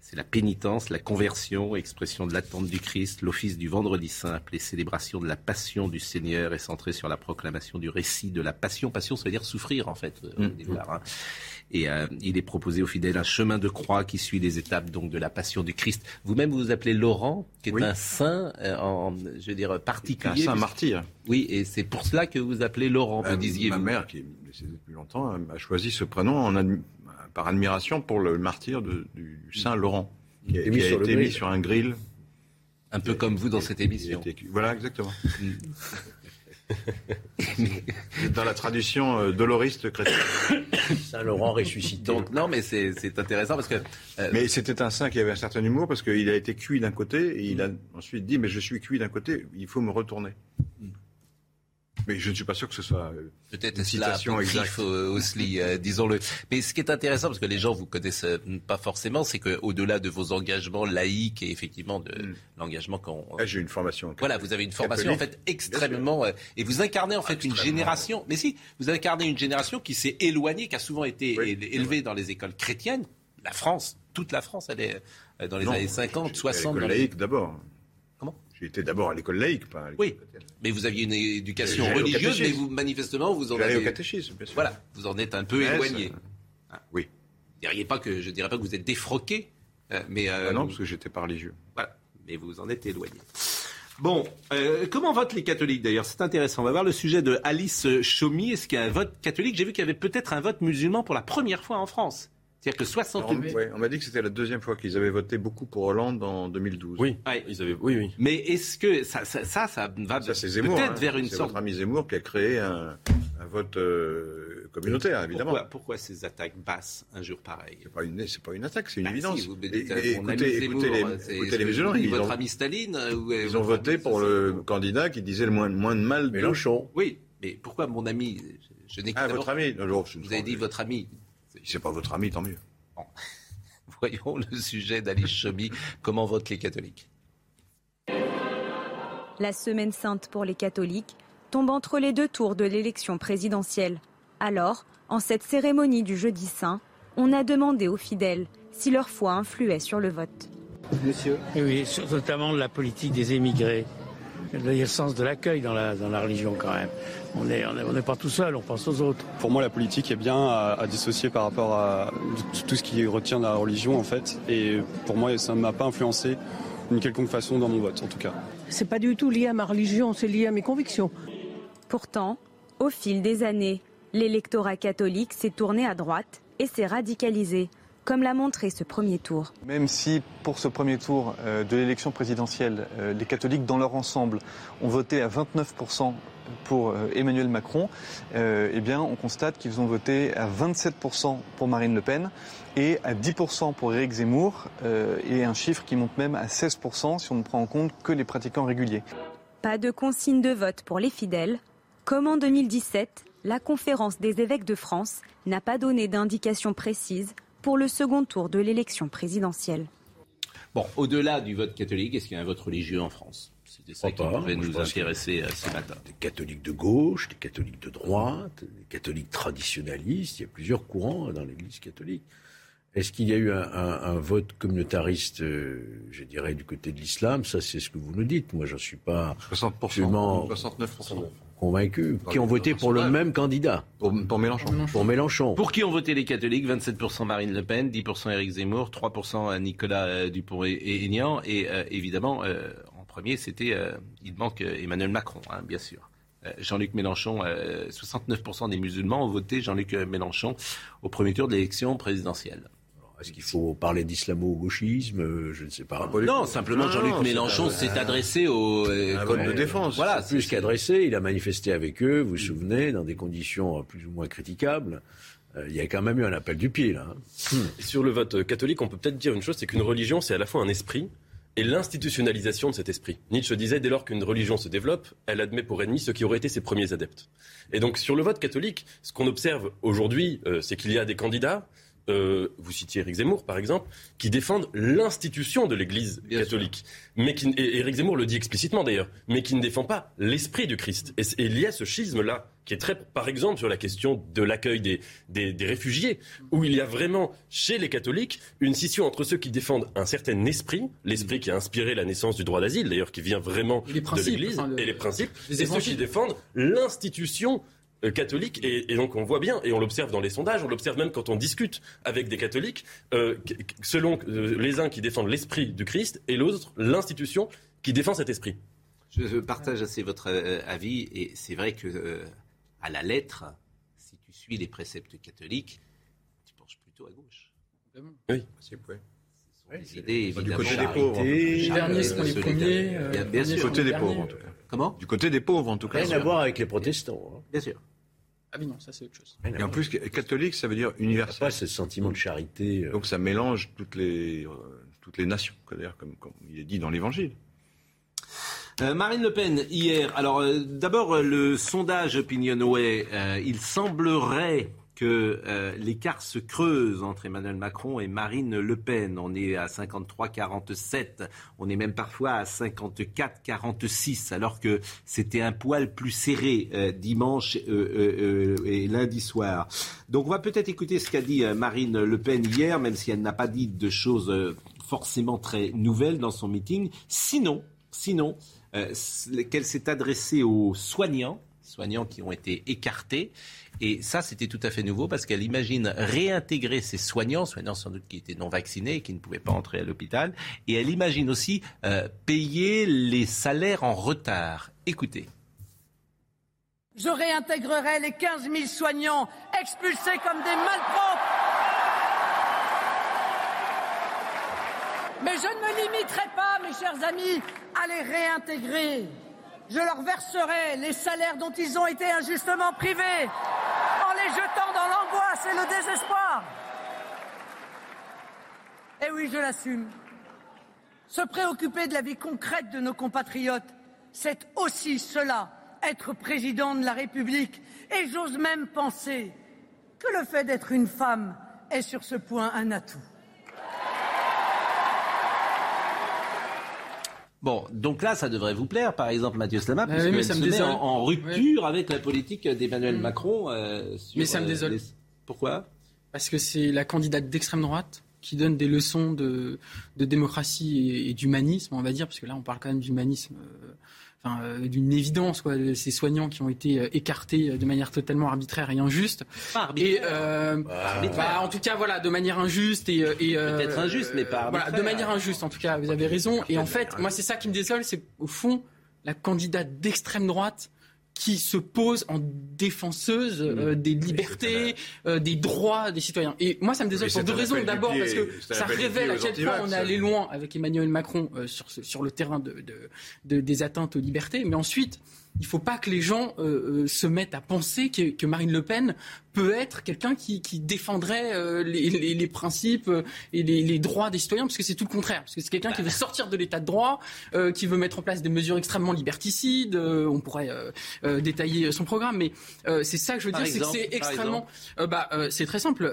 C'est la pénitence, la conversion, expression de l'attente du Christ. L'office du vendredi saint, appelé célébration de la passion du Seigneur, est centré sur la proclamation du récit de la passion. Passion, ça veut dire souffrir, en fait, euh, au mm. départ. Hein. Et euh, il est proposé aux fidèles un chemin de croix qui suit les étapes donc de la passion du Christ. Vous-même, vous vous appelez Laurent, qui est un saint, en, je veux dire, particulier. Un saint martyr. Oui, et c'est pour cela que vous appelez Laurent, me euh, disiez Ma mère, qui est décédée depuis longtemps, a choisi ce prénom en par admiration pour le martyr du Saint Laurent, qui a, été mis sur un grill. Un peu comme vous dans cette émission. Voilà, exactement. dans la tradition euh, doloriste chrétienne. Saint Laurent ressuscitant. non, mais c'est intéressant parce que. Euh, mais c'était un saint qui avait un certain humour parce qu'il a été cuit d'un côté et il a ensuite dit Mais je suis cuit d'un côté, il faut me retourner. Mais je ne suis pas sûr que ce soit euh, peut-être une citation exacte. aussi, euh, disons-le. Mais ce qui est intéressant, parce que les gens vous connaissent euh, pas forcément, c'est qu'au-delà de vos engagements laïques et effectivement de hmm. l'engagement qu'on. Ah, j'ai une formation. Voilà, vous avez une formation en fait extrêmement et vous incarnez en fait une génération. Mais si, vous incarnez une génération qui s'est éloignée, qui a souvent été élevée dans les écoles chrétiennes. La France, toute la France, elle est dans les années 50, 60. Laïque d'abord. J'ai été d'abord à l'école laïque, pas à Oui, mais vous aviez une éducation religieuse, mais vous, manifestement, vous en avez... au catéchisme, bien sûr. Voilà, vous en êtes un peu éloigné. Ah, oui. Je ne pas que, je dirais pas que vous êtes défroqué, euh, mais... Euh, ah non, parce que j'étais pas religieux. Voilà, mais vous en êtes éloigné. Bon, euh, comment votent les catholiques d'ailleurs? C'est intéressant. On va voir le sujet de Alice Chaumy. Est-ce qu'il y a un vote catholique? J'ai vu qu'il y avait peut-être un vote musulman pour la première fois en France. C'est-à-dire que 68... on m'a dit que c'était la deuxième fois qu'ils avaient voté beaucoup pour Hollande en 2012. Oui, ils avaient, oui, oui. Mais est-ce que ça, ça, ça, ça va peut-être hein. vers une sorte... C'est votre ami Zemmour qui a créé un, vote euh, communautaire, évidemment. Pourquoi, ces attaques basses un jour pareil? C'est pas une, pas une attaque, c'est une bah, évidence. Si, vous écoutez, écoutez, les, écoutez les musulmans. Ils votre ont, ami Staline euh, Ils ont voté pour le candidat qui disait le moins, moins de mal. Mélenchon. Oui, mais pourquoi mon ami je, n'ai Ah, votre ami Vous avez dit votre ami. Si c'est pas votre ami, tant mieux. Voyons le sujet d'Alice Chomy. Comment votent les catholiques? La semaine sainte pour les catholiques tombe entre les deux tours de l'élection présidentielle. Alors, en cette cérémonie du jeudi saint, on a demandé aux fidèles si leur foi influait sur le vote. Monsieur Oui, notamment la politique des émigrés. Il y a le sens de l'accueil dans la, dans la religion quand même. On n'est on pas tout seul, on pense aux autres. Pour moi, la politique est bien à, dissocier par rapport à tout ce qui retient la religion en fait. Et pour moi, ça ne m'a pas influencé d'une quelconque façon dans mon vote en tout cas. C'est pas du tout lié à ma religion, c'est lié à mes convictions. Pourtant, au fil des années, l'électorat catholique s'est tourné à droite et s'est radicalisé comme l'a montré ce premier tour. Même si pour ce premier tour euh, de l'élection présidentielle, euh, les catholiques dans leur ensemble ont voté à 29% pour euh, Emmanuel Macron, eh bien, on constate qu'ils ont voté à 27% pour Marine Le Pen et à 10% pour Éric Zemmour, et un chiffre qui monte même à 16% si on ne prend en compte que les pratiquants réguliers. Pas de consigne de vote pour les fidèles. Comme en 2017, la conférence des évêques de France n'a pas donné d'indication précise pour le second tour de l'élection présidentielle. Bon, au-delà du vote catholique, est-ce qu'il y a un vote religieux en France? C'était ça qui devait nous intéresser euh, ce matin. Des catholiques de gauche, des catholiques de droite, des catholiques traditionnalistes. Il y a plusieurs courants dans l'Église catholique. Est-ce qu'il y a eu un, vote communautariste, euh, je dirais, du côté de l'islam? Ça, c'est ce que vous nous dites. Moi, j'en suis pas 60%, 69%. convaincu. Qui ont voté pour le même candidat? Pour, Mélenchon. Pour Mélenchon. Pour qui ont voté les catholiques? 27% Marine Le Pen, 10% Éric Zemmour, 3% Nicolas euh, Dupont-Aignan et euh, évidemment, en premier, c'était, il manque Emmanuel Macron, hein, bien sûr. Jean-Luc Mélenchon, 69% des musulmans ont voté Jean-Luc Mélenchon au premier tour de l'élection présidentielle. Est-ce qu'il faut parler d'islamo-gauchisme euh, Je ne sais pas. Non, simplement Jean-Luc Mélenchon s'est adressé aux euh, écoles de défense. Voilà, plus qu'adressé, il a manifesté avec eux, vous vous souvenez, dans des conditions plus ou moins critiquables. Euh, il y a quand même eu un appel du pied, là. Hein. Sur le vote catholique, on peut peut-être dire une chose, c'est qu'une religion, c'est à la fois un esprit et l'institutionnalisation de cet esprit. Nietzsche disait, dès lors qu'une religion se développe, elle admet pour ennemi ceux qui auraient été ses premiers adeptes. Et donc, sur le vote catholique, ce qu'on observe aujourd'hui, c'est qu'il y a des candidats euh, vous citiez Éric Zemmour par exemple, qui défendent l'institution de l'Église catholique. Mais qui, et Éric Zemmour le dit explicitement d'ailleurs, mais qui ne défend pas l'esprit du Christ. Et, il y a ce schisme-là, qui est très, par exemple, sur la question de l'accueil des, des, réfugiés, où il y a vraiment, chez les catholiques, une scission entre ceux qui défendent un certain esprit, l'esprit qui a inspiré la naissance du droit d'asile, d'ailleurs, qui vient vraiment de l'Église, et les principes, et ceux qui défendent l'institution euh, catholique et, donc on voit bien et on l'observe dans les sondages, on l'observe même quand on discute avec des catholiques, euh, selon euh, les uns qui défendent l'esprit du Christ et l'autre l'institution qui défend cet esprit. Je partage assez votre avis et c'est vrai que à la lettre, si tu suis les préceptes catholiques, tu penches plutôt à gauche. Oui, c'est vrai. des idées, du côté des pauvres. Les derniers sont les premiers. bien sûr. Du côté des pauvres, en tout cas. Comment? Du côté des pauvres, en tout cas. Rien à voir avec les protestants. Hein. Bien sûr. Ah oui, non, ça c'est autre chose. Et en plus, catholique, ça veut dire universel. Pas ce sentiment de charité. Euh. Donc ça mélange toutes les, euh, toutes les nations, comme, comme il est dit dans l'Évangile. Euh, Marine Le Pen, hier. Alors, d'abord, le sondage Opinionway, il semblerait que euh, l'écart se creuse entre Emmanuel Macron et Marine Le Pen. On est à 53-47, on est même parfois à 54-46, alors que c'était un poil plus serré euh, dimanche euh, et lundi soir. Donc on va peut-être écouter ce qu'a dit Marine Le Pen hier, même si elle n'a pas dit de choses forcément très nouvelles dans son meeting. Sinon, sinon, qu'elle s'est adressée aux soignants, soignants qui ont été écartés. Et ça, c'était tout à fait nouveau parce qu'elle imagine réintégrer ses soignants, soignants sans doute qui étaient non vaccinés et qui ne pouvaient pas entrer à l'hôpital. Et elle imagine aussi euh, payer les salaires en retard. Écoutez. Je réintégrerai les 15 000 soignants expulsés comme des malpropres. Mais je ne me limiterai pas, mes chers amis, à les réintégrer je leur verserai les salaires dont ils ont été injustement privés en les jetant dans l'angoisse et le désespoir. Et oui, je l'assume. Se préoccuper de la vie concrète de nos compatriotes, c'est aussi cela, être président de la République. Et j'ose même penser que le fait d'être une femme est sur ce point un atout. Bon, donc là, ça devrait vous plaire, par exemple, Mathieu Slama, parce que se met en, rupture avec la politique d'Emmanuel mm. Macron. Euh, mais ça me euh, désole. Pourquoi? Parce que c'est la candidate d'extrême droite qui donne des leçons de, démocratie et, d'humanisme, on va dire, parce que là, on parle quand même d'humanisme. Euh, euh, d'une évidence, quoi, ces soignants qui ont été euh, écartés euh, de manière totalement arbitraire et injuste. et, bah, en tout cas, voilà, de manière injuste et, peut-être injuste, mais pas voilà, de manière injuste. En tout cas, vous avez raison. Et en fait, moi, c'est ça qui me désole, c'est au fond la candidate d'extrême droite qui se pose en défenseuse euh, mmh. des libertés, euh, des droits des citoyens. Et moi, ça me désole pour deux raisons. D'abord, parce que ça révèle à quel point on est allé loin avec Emmanuel Macron euh, sur, sur le terrain de, de, des atteintes aux libertés. Mais ensuite, il ne faut pas que les gens euh, euh, se mettent à penser que, Marine Le Pen peut être quelqu'un qui, défendrait euh, les, principes et les, droits des citoyens, parce que c'est tout le contraire. Parce que c'est quelqu'un qui veut sortir de l'état de droit, qui veut mettre en place des mesures extrêmement liberticides. on pourrait détailler son programme, mais c'est ça que je veux dire, c'est extrêmement. bah, c'est très simple.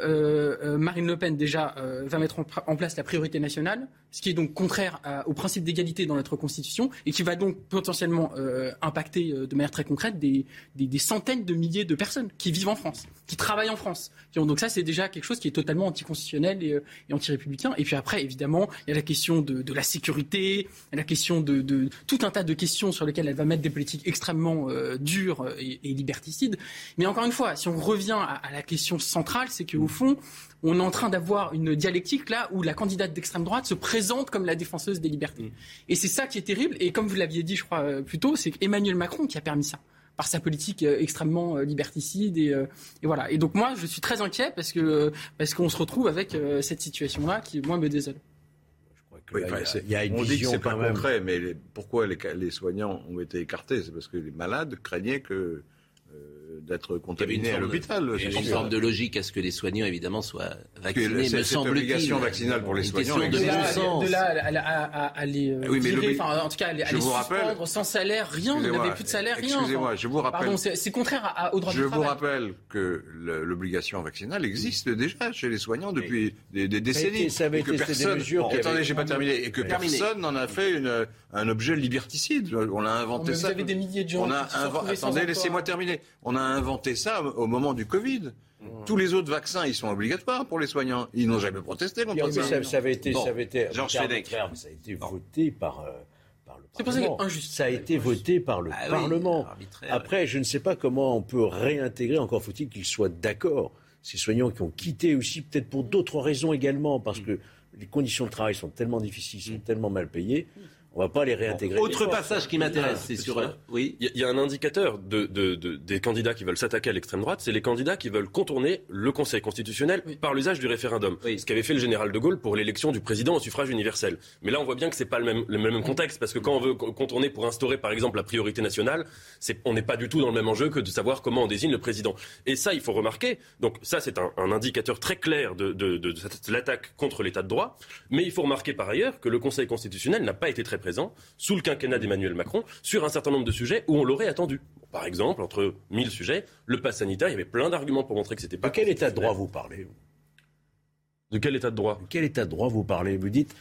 Marine Le Pen déjà va mettre en, place la priorité nationale, ce qui est donc contraire au principe d'égalité dans notre constitution et qui va donc potentiellement impacter de manière très concrète des, des, centaines de milliers de personnes qui vivent en France, qui travaillent en France. Donc ça, c'est déjà quelque chose qui est totalement anticonstitutionnel et, et anti-républicain. Et puis après, évidemment, il y a la question de, la sécurité, la question de, tout un tas de questions sur lesquelles elle va mettre des politiques extrêmement euh, dures et, et, liberticides. Mais encore une fois, si on revient à, à la question centrale, c'est qu'au fond, on est en train d'avoir une dialectique là où la candidate d'extrême droite se présente comme la défenseuse des libertés. Et c'est ça qui est terrible. Et comme vous l'aviez dit, je crois, euh, plus tôt, c'est Emmanuel Macron qui a permis ça par sa politique euh, extrêmement euh, liberticide et, et, voilà. Et donc moi, je suis très inquiet parce que parce qu'on se retrouve avec cette situation-là qui moi me désole. Oui, il y a une on dit que c'est pas concret, mais pourquoi les, les, soignants ont été écartés? C'est parce que les malades craignaient que d'être contaminé à l'hôpital. Il y a une forme de logique à ce que les soignants, évidemment, soient vaccinés, me semble-t-il. obligation vaccinale pour les soignants. De, de là à, les euh, oui, virer, en tout cas, à les, suspendre sans salaire, rien, ils n'avaient plus de salaire, rien. Excusez-moi, je vous rappelle. c'est contraire au droit du travail. Je vous rappelle que l'obligation vaccinale existe déjà chez les soignants depuis des, décennies. Ça avait été personne, attendez, j'ai pas terminé. Et que personne n'en a fait un objet liberticide. On a inventé ça. Vous avez des milliers de gens. Attendez, laissez-moi terminer. On a inventé ça au moment du Covid. Mmh. Tous les autres vaccins, ils sont obligatoires pour les soignants. Ils n'ont jamais protesté contre ça. Ça, ça, avait été, bon. ça avait été, Georges arbitraire, ça a été voté par, euh, par le C'est pour ça que injuste. Ça a été voté par le ah Parlement. Oui, Après, je ne sais pas comment on peut réintégrer, encore faut-il qu'ils soient d'accord, ces soignants qui ont quitté aussi, peut-être pour d'autres raisons également, parce mmh. que les conditions de travail sont tellement difficiles, sont mmh. tellement mal payées. On va pas les réintégrer. Bon, autre passage qui m'intéresse, c'est sur. Oui. Il y, a un indicateur de, de, de, des candidats qui veulent s'attaquer à l'extrême droite, c'est les candidats qui veulent contourner le Conseil constitutionnel oui. par l'usage du référendum. Oui. Ce qu'avait fait le général de Gaulle pour l'élection du président au suffrage universel. Mais là, on voit bien que c'est pas le même, le même contexte, parce que quand on veut contourner pour instaurer, par exemple, la priorité nationale, c'est, on n'est pas du tout dans le même enjeu que de savoir comment on désigne le président. Et ça, il faut remarquer. Donc ça, c'est un, un, indicateur très clair de, de, de, de l'attaque contre l'État de droit. Mais il faut remarquer par ailleurs que le Conseil constitutionnel n'a pas été très présent sous le quinquennat d'Emmanuel Macron sur un certain nombre de sujets où on l'aurait attendu. Par exemple, entre 1000 sujets, le pass sanitaire, il y avait plein d'arguments pour montrer que c'était pas. De quel état de droit vous parlez De quel état de droit? De quel état de droit vous parlez? Vous dites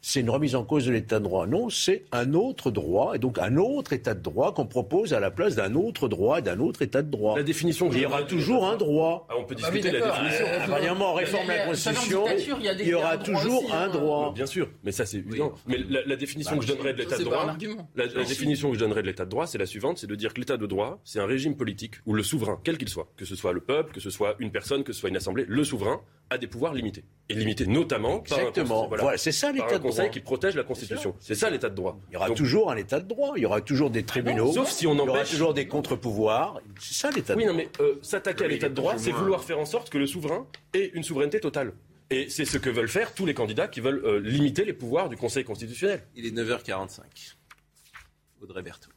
c'est une remise en cause de l'état de droit. Non, c'est un autre droit, et donc un autre état de droit qu'on propose à la place d'un autre droit et d'un autre état de droit. La définition. Il y aura toujours un droit. Ah, on peut discuter ah oui, la définition. Euh, Premièrement, on réforme la Constitution. Il y, aura toujours aussi, un droit. Bien sûr, mais ça c'est évident. Mais la, la définition bah, que je donnerais de l'état de droit, la, la définition que je donnerais de l'état de droit, c'est la suivante, c'est de dire que l'état de droit, c'est un régime politique où le souverain, quel qu'il soit, que ce soit le peuple, que ce soit une personne, que ce soit une assemblée, le souverain a des pouvoirs limités. Et limités notamment Exactement. par un, voilà, c'est ça l'état de droit. Conseil qui protège la Constitution. C'est ça l'état de droit. Il y aura Donc, toujours un état de droit. Il y aura toujours des tribunaux. Sauf si on empêche. Il y aura toujours des contre-pouvoirs. C'est ça l'état de oui, droit. Oui, non, mais euh, s'attaquer à l'état de droit, c'est vouloir faire en sorte que le souverain ait une souveraineté totale. Et c'est ce que veulent faire tous les candidats qui veulent euh, limiter les pouvoirs du Conseil constitutionnel. Il est 9h45. Audrey Berthaud.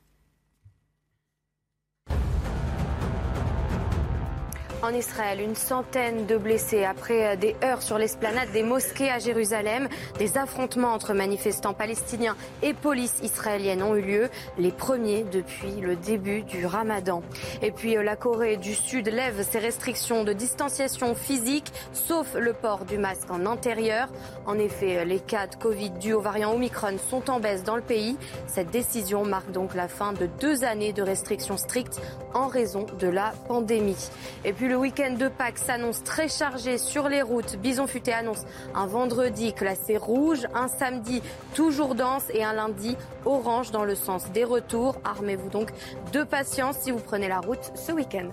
En Israël, une centaine de blessés après des heures sur l'esplanade des mosquées à Jérusalem. Des affrontements entre manifestants palestiniens et police israélienne ont eu lieu, les premiers depuis le début du ramadan. Et puis la Corée du Sud lève ses restrictions de distanciation physique, sauf le port du masque en intérieur. En effet, les cas de Covid dus au variant Omicron sont en baisse dans le pays. Cette décision marque donc la fin de deux années de restrictions strictes en raison de la pandémie. Et puis le week-end de Pâques s'annonce très chargé sur les routes. Bison Futé annonce un vendredi classé rouge, un samedi toujours dense et un lundi orange dans le sens des retours. Armez-vous donc de patience si vous prenez la route ce week-end.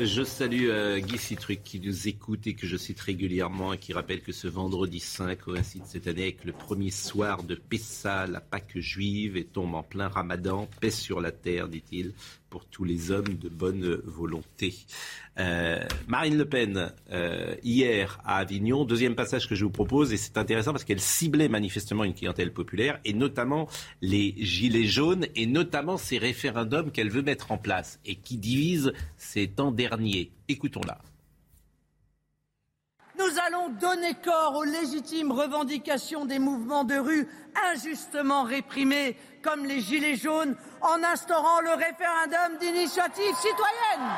Je salue euh, Guy Citruc qui nous écoute et que je cite régulièrement et qui rappelle que ce vendredi 5 coïncide cette année avec le premier soir de Pessa, la Pâque juive, et tombe en plein ramadan, paix sur la terre, dit-il, pour tous les hommes de bonne volonté. Euh, Marine Le Pen, euh, hier à Avignon, deuxième passage que je vous propose, et c'est intéressant parce qu'elle ciblait manifestement une clientèle populaire, et notamment les gilets jaunes, et notamment ces référendums qu'elle veut mettre en place, et qui divisent ces temps derniers. Écoutons-la. Nous allons donner corps aux légitimes revendications des mouvements de rue injustement réprimés, comme les Gilets jaunes, en instaurant le référendum d'initiative citoyenne.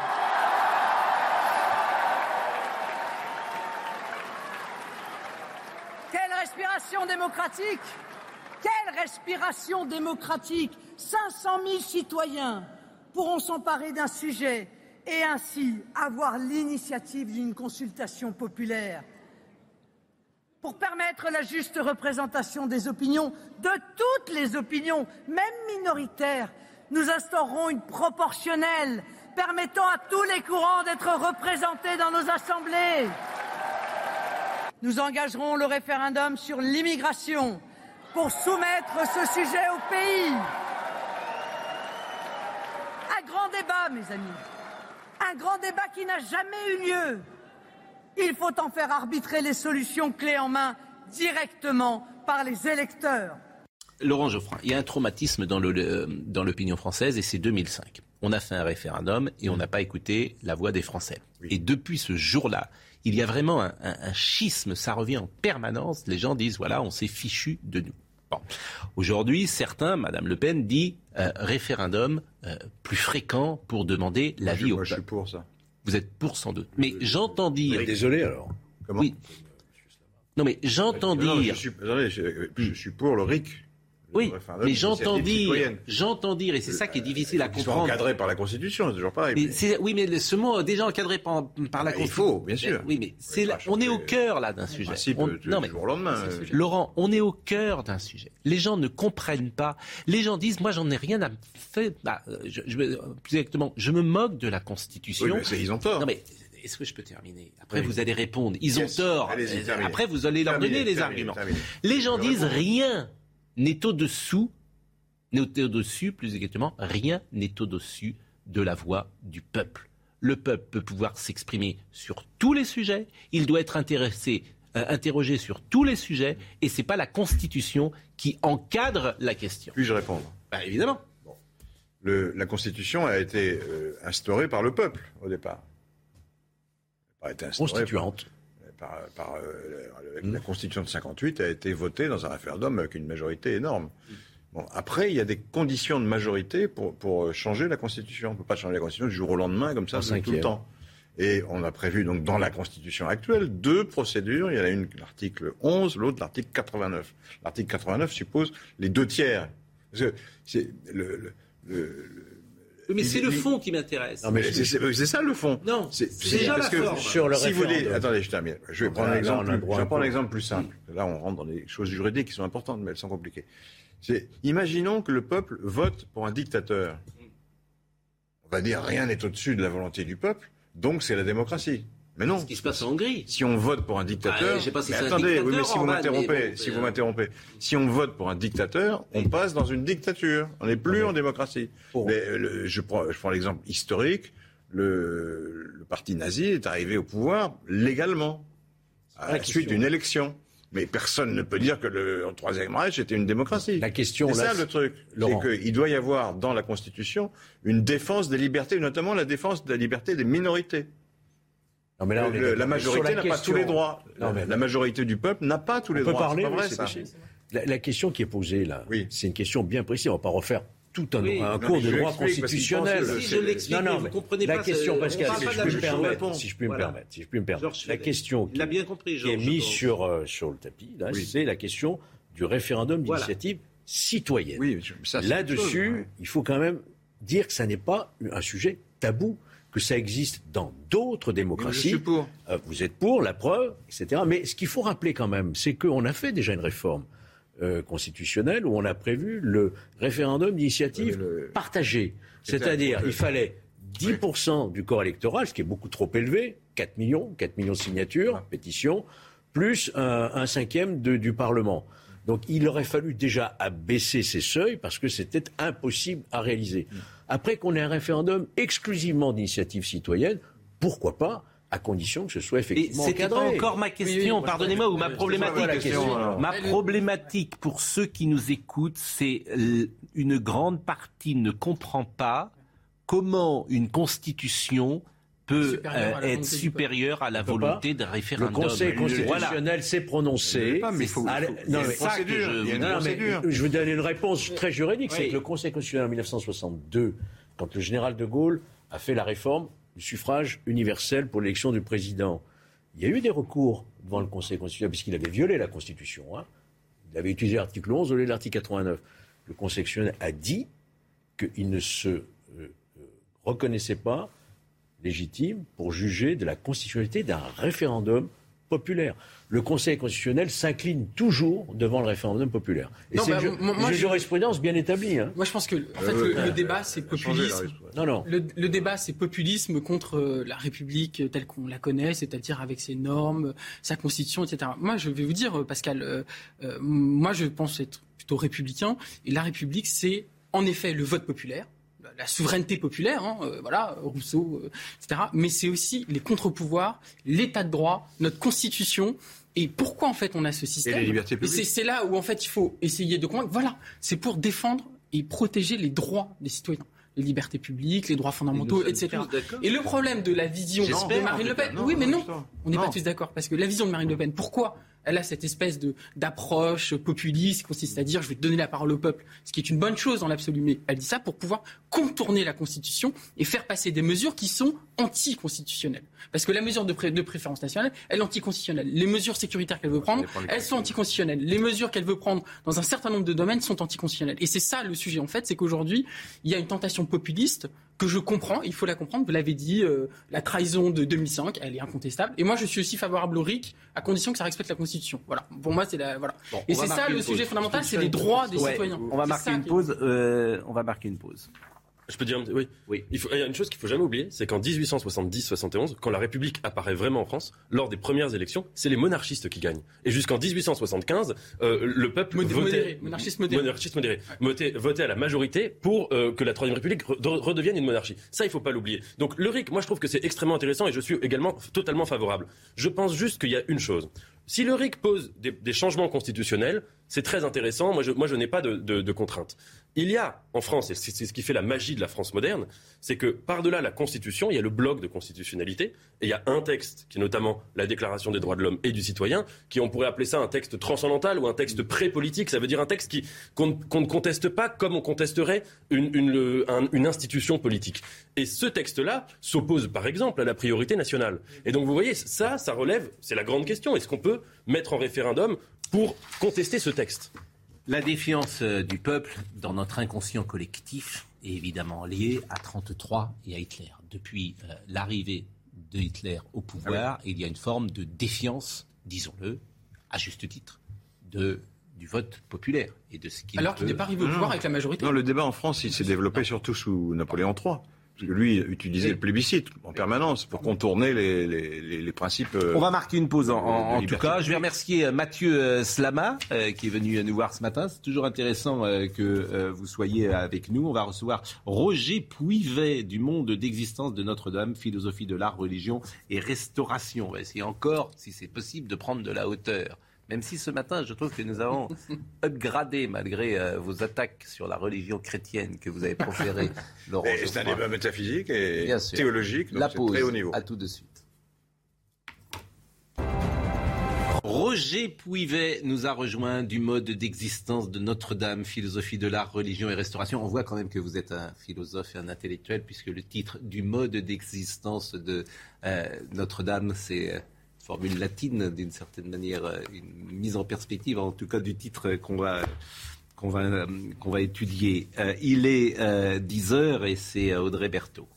Quelle respiration démocratique Quelle respiration démocratique 500 000 citoyens pourront s'emparer d'un sujet et ainsi avoir l'initiative d'une consultation populaire pour permettre la juste représentation des opinions, de toutes les opinions, même minoritaires. Nous instaurerons une proportionnelle permettant à tous les courants d'être représentés dans nos assemblées. Nous engagerons le référendum sur l'immigration pour soumettre ce sujet au pays. Un grand débat, mes amis. Un grand débat qui n'a jamais eu lieu. Il faut en faire arbitrer les solutions clés en main directement par les électeurs. Laurent Geoffroy, il y a un traumatisme dans l'opinion française et c'est 2005. On a fait un référendum et on n'a pas écouté la voix des Français. Et depuis ce jour-là, il y a vraiment un, schisme, ça revient en permanence. Les gens disent, voilà, on s'est fichu de nous. Bon. Aujourd'hui, certains, Madame Le Pen dit euh, référendum euh, plus fréquent pour demander l'avis au peuple. Je suis pour ça. Vous êtes pour sans doute. Mais j'entends dire. Désolé alors. Comment Oui. Non mais j'entends dire. je, suis, je, suis, pour le RIC. Oui, mais j'entends dire, j'entends dire, et c'est ça qui est difficile à comprendre. encadré par la Constitution, c'est toujours pareil. oui, mais ce mot déjà encadré par, la Constitution. Il faut, bien sûr. Oui, mais c'est on est au cœur là d'un sujet. non mais lendemain. Laurent, on est au cœur d'un sujet. Les gens ne comprennent pas. Les gens disent, moi, j'en ai rien à faire. Bah, je, plus exactement, je me moque de la Constitution. Oui, mais ils ont tort. Non mais est-ce que je peux terminer? Après, vous allez répondre. Ils ont tort. Après, vous allez leur donner les arguments. Les gens disent rien n'est au-dessous, n'est au-dessus, plus exactement, rien n'est au-dessus de la voix du peuple. Le peuple peut pouvoir s'exprimer sur tous les sujets, il doit être intéressé, euh, interrogé sur tous les sujets, et ce n'est pas la Constitution qui encadre la question. Puis-je répondre? Bah, Évidemment. la Constitution a été euh, instaurée par le peuple au départ. Elle a été Constituante par, euh, la Constitution de 58 a été votée dans un référendum avec une majorité énorme. Bon, après, il y a des conditions de majorité pour, pour euh, changer la Constitution. On ne peut pas changer la Constitution du jour au lendemain comme ça, tout le temps. Et on a prévu donc dans la Constitution actuelle deux procédures. Il y en a une, l'article 11, l'autre l'article 89. L'article 89 suppose les deux tiers. Parce que c'est le, le mais c'est le fond qui m'intéresse. c'est ça le fond. Non, c'est déjà la forme. Sur le si vous voulez, attendez, je termine. Je vais prendre un exemple. Plus, je vais prendre un exemple plus simple. Là, on rentre dans des choses juridiques qui sont importantes, mais elles sont compliquées. Imaginons que le peuple vote pour un dictateur. On va dire rien n'est au-dessus de la volonté du peuple, donc c'est la démocratie. Mais non. Ce qui se passe en Hongrie. Si on vote pour un dictateur. Ah, pas si attendez, oui, mais si vous m'interrompez, si vous m'interrompez, si on vote pour un dictateur, on passe dans une dictature. On n'est plus en démocratie. je prends, je prends l'exemple historique. Le, le, parti nazi est arrivé au pouvoir légalement à la suite d'une élection. Mais personne ne peut dire que le Troisième Reich était une démocratie. La question, c'est ça le truc. C'est qu'il doit y avoir dans la Constitution une défense des libertés, notamment la défense de la liberté des minorités la majorité n'a pas tous les droits. la, majorité du peuple n'a pas tous les droits. Parler, La, question qui est posée là, c'est une question bien précise. On va pas refaire tout un, cours de droit constitutionnel. Si je l'explique, non, vous comprenez la pas. question, Pascal, si je, puis me permettre, si je puis me permettre, si je puis me permettre, la question qui, bien compris, qui est mise sur euh, sur le tapis, c'est la question du référendum d'initiative citoyenne. Là-dessus, il faut quand même dire que ça n'est pas un sujet tabou que ça existe dans d'autres démocraties. pour. Euh, vous êtes pour, la preuve, etc. Mais ce qu'il faut rappeler quand même, c'est qu'on a fait déjà une réforme euh, constitutionnelle où on a prévu le référendum d'initiative partagée. C'est-à-dire, il fallait 10% du corps électoral, ce qui est beaucoup trop élevé, 4 millions, 4 millions de signatures, pétitions, plus un, cinquième du Parlement. Donc il aurait fallu déjà abaisser ces seuils parce que c'était impossible à réaliser. Mm. Après qu'on ait un référendum exclusivement d'initiative citoyenne, pourquoi pas à condition que ce soit effectivement C'était pas encore ma question, pardonnez-moi, ou ma problématique. ma problématique pour ceux qui nous écoutent, c'est une grande partie ne comprend pas comment une constitution peut euh, être supérieur à la volonté d'un référendum. Le Conseil constitutionnel s'est prononcé. mais il faut, non, mais ça que je, je veux donner une réponse très juridique. C'est que le Conseil constitutionnel en 1962, quand le général de Gaulle a fait la réforme du suffrage universel pour l'élection du président, il y a eu des recours devant le Conseil constitutionnel puisqu'il avait violé la Constitution. Hein. Il avait utilisé l'article 11 au lieu de l'article 89. Le Conseil constitutionnel a dit qu'il ne se euh, euh, reconnaissait pas légitime pour juger de la constitutionnalité d'un référendum populaire. Le Conseil constitutionnel s'incline toujours devant le référendum populaire. Et c'est bah, une, jurisprudence bien établie. Hein. Moi, je pense que en fait, le, débat, c'est populisme. Non, non. Le, débat, c'est populisme contre euh, la République telle qu'on la connaît, c'est-à-dire avec ses normes, sa constitution, etc. Moi, je vais vous dire, Pascal, euh, euh, moi, je pense être plutôt républicain. Et la République, c'est en effet le vote populaire la souveraineté populaire, hein, euh, voilà, Rousseau, euh, etc. Mais c'est aussi les contre-pouvoirs, l'état de droit, notre constitution. Et pourquoi en fait on a ce système Et les libertés publiques. C'est là où en fait il faut essayer de convaincre. Voilà, c'est pour défendre et protéger les droits des citoyens les libertés publiques, les droits fondamentaux, etc. Et le problème de la vision de Marine Le Pen, oui, mais non, on n'est pas tous d'accord parce que la vision de Marine Le Pen, pourquoi elle a cette espèce de d'approche populiste qui consiste à dire je vais donner la parole au peuple, ce qui est une bonne chose dans l'absolu, mais elle dit ça pour pouvoir contourner la Constitution et faire passer des mesures qui sont anticonstitutionnelles. Parce que la mesure de, de préférence nationale, elle est anticonstitutionnelle. Les mesures sécuritaires qu'elle veut prendre, elles sont anticonstitutionnelles. Les mesures qu'elle veut prendre dans un certain nombre de domaines sont anticonstitutionnelles. Et c'est ça le sujet en fait, c'est qu'aujourd'hui, il y a une tentation populiste que je comprends, il faut la comprendre, vous l'avez dit, euh, la trahison de 2005, elle est incontestable. Et moi, je suis aussi favorable au RIC, à condition que ça respecte la Constitution. Voilà. Pour moi, c'est la. Voilà. et c'est ça le sujet fondamental, c'est les droits des citoyens. On va marquer une pause. Euh, on va marquer une pause. Je peux dire, oui. oui. Il, faut, il y a une chose qu'il faut jamais oublier, c'est qu'en 1870-71, quand la République apparaît vraiment en France, lors des premières élections, c'est les monarchistes qui gagnent. Et jusqu'en 1875, euh, le peuple votait, modéré, monarchiste modéré, monarchiste modéré votait, à la majorité pour euh, que la Troisième République redevienne une monarchie. Ça, il faut pas l'oublier. Donc le RIC, moi, je trouve que c'est extrêmement intéressant et je suis également totalement favorable. Je pense juste qu'il y a une chose. Si le RIC pose des, des changements constitutionnels, c'est très intéressant. Moi, je, moi, je n'ai pas de, de, de, contraintes. Il y a en France, et c'est ce qui fait la magie de la France moderne, c'est que par-delà la Constitution, il y a le bloc de constitutionnalité, et il y a un texte, qui est notamment la Déclaration des droits de l'homme et du citoyen, qui on pourrait appeler ça un texte transcendantal ou un texte pré-politique. Ça veut dire un texte qu'on, ne conteste pas comme on contesterait une, une, une institution politique. Et ce texte-là s'oppose, par exemple, à la priorité nationale. Et donc, vous voyez, ça, ça relève, c'est la grande question. Est-ce qu'on peut mettre en référendum pour contester ce texte? La défiance euh, du peuple dans notre inconscient collectif est évidemment liée à 33 et à Hitler. Depuis euh, l'arrivée de Hitler au pouvoir, ah il y a une forme de défiance, disons-le, à juste titre, de, du vote populaire et de ce qui Alors qu'il n'est pas arrivé au pouvoir avec la majorité. Non, le débat en France, il s'est développé surtout sous Napoléon III. Parce que lui utilisait le plébiscite en permanence pour contourner les, les, les, principes. Euh, On va marquer une pause en, en, tout cas. Je vais remercier euh, Mathieu euh, Slama qui est venu nous voir ce matin. C'est toujours intéressant que vous soyez avec nous. On va recevoir Roger Pouivet du monde d'existence de Notre-Dame, philosophie de l'art, religion et restauration. On va essayer encore, si c'est possible, de prendre de la hauteur même si ce matin, je trouve que nous avons upgradé, malgré euh, vos attaques sur la religion chrétienne que vous avez proférées, Laurent. C'est un débat métaphysique et théologique, donc c'est très haut niveau. À tout de suite. Roger Pouivet nous a rejoint du mode d'existence de Notre-Dame, philosophie de l'art, religion et restauration. On voit quand même que vous êtes un philosophe et un intellectuel, puisque le titre du mode d'existence de euh, Notre-Dame, c'est euh, formule latine d'une certaine manière, euh, une mise en perspective en tout cas du titre qu'on va qu'on va, étudier. Euh, il est 10 euh, heures et c'est Audrey Berthaud.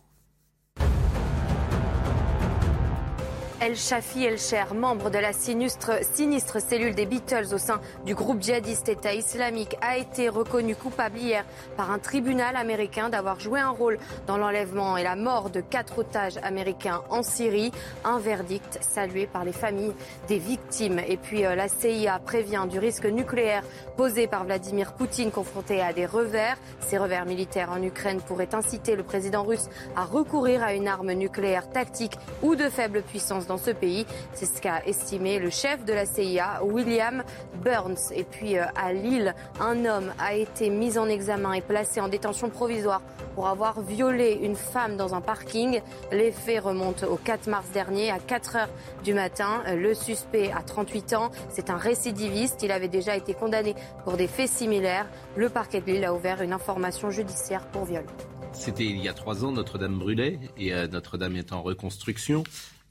El Shafi El Cher, membre de la sinistre, sinistre, cellule des Beatles au sein du groupe djihadiste État islamique, a été reconnu coupable hier par un tribunal américain d'avoir joué un rôle dans l'enlèvement et la mort de quatre otages américains en Syrie. Un verdict salué par les familles des victimes. Et puis euh, la CIA prévient du risque nucléaire posé par Vladimir Poutine confronté à des revers. Ces revers militaires en Ukraine pourraient inciter le président russe à recourir à une arme nucléaire tactique ou de faible puissance dans ce pays. C'est ce qu'a estimé le chef de la CIA, William Burns. Et puis euh, à Lille, un homme a été mis en examen et placé en détention provisoire pour avoir violé une femme dans un parking. Les faits remontent au 4 mars dernier à 4 heures du matin. Le suspect a 38 ans. C'est un récidiviste. Il avait déjà été condamné pour des faits similaires. Le parquet de Lille a ouvert une information judiciaire pour viol. C'était il y a trois ans, Notre-Dame brûlait et euh, Notre-Dame est en reconstruction.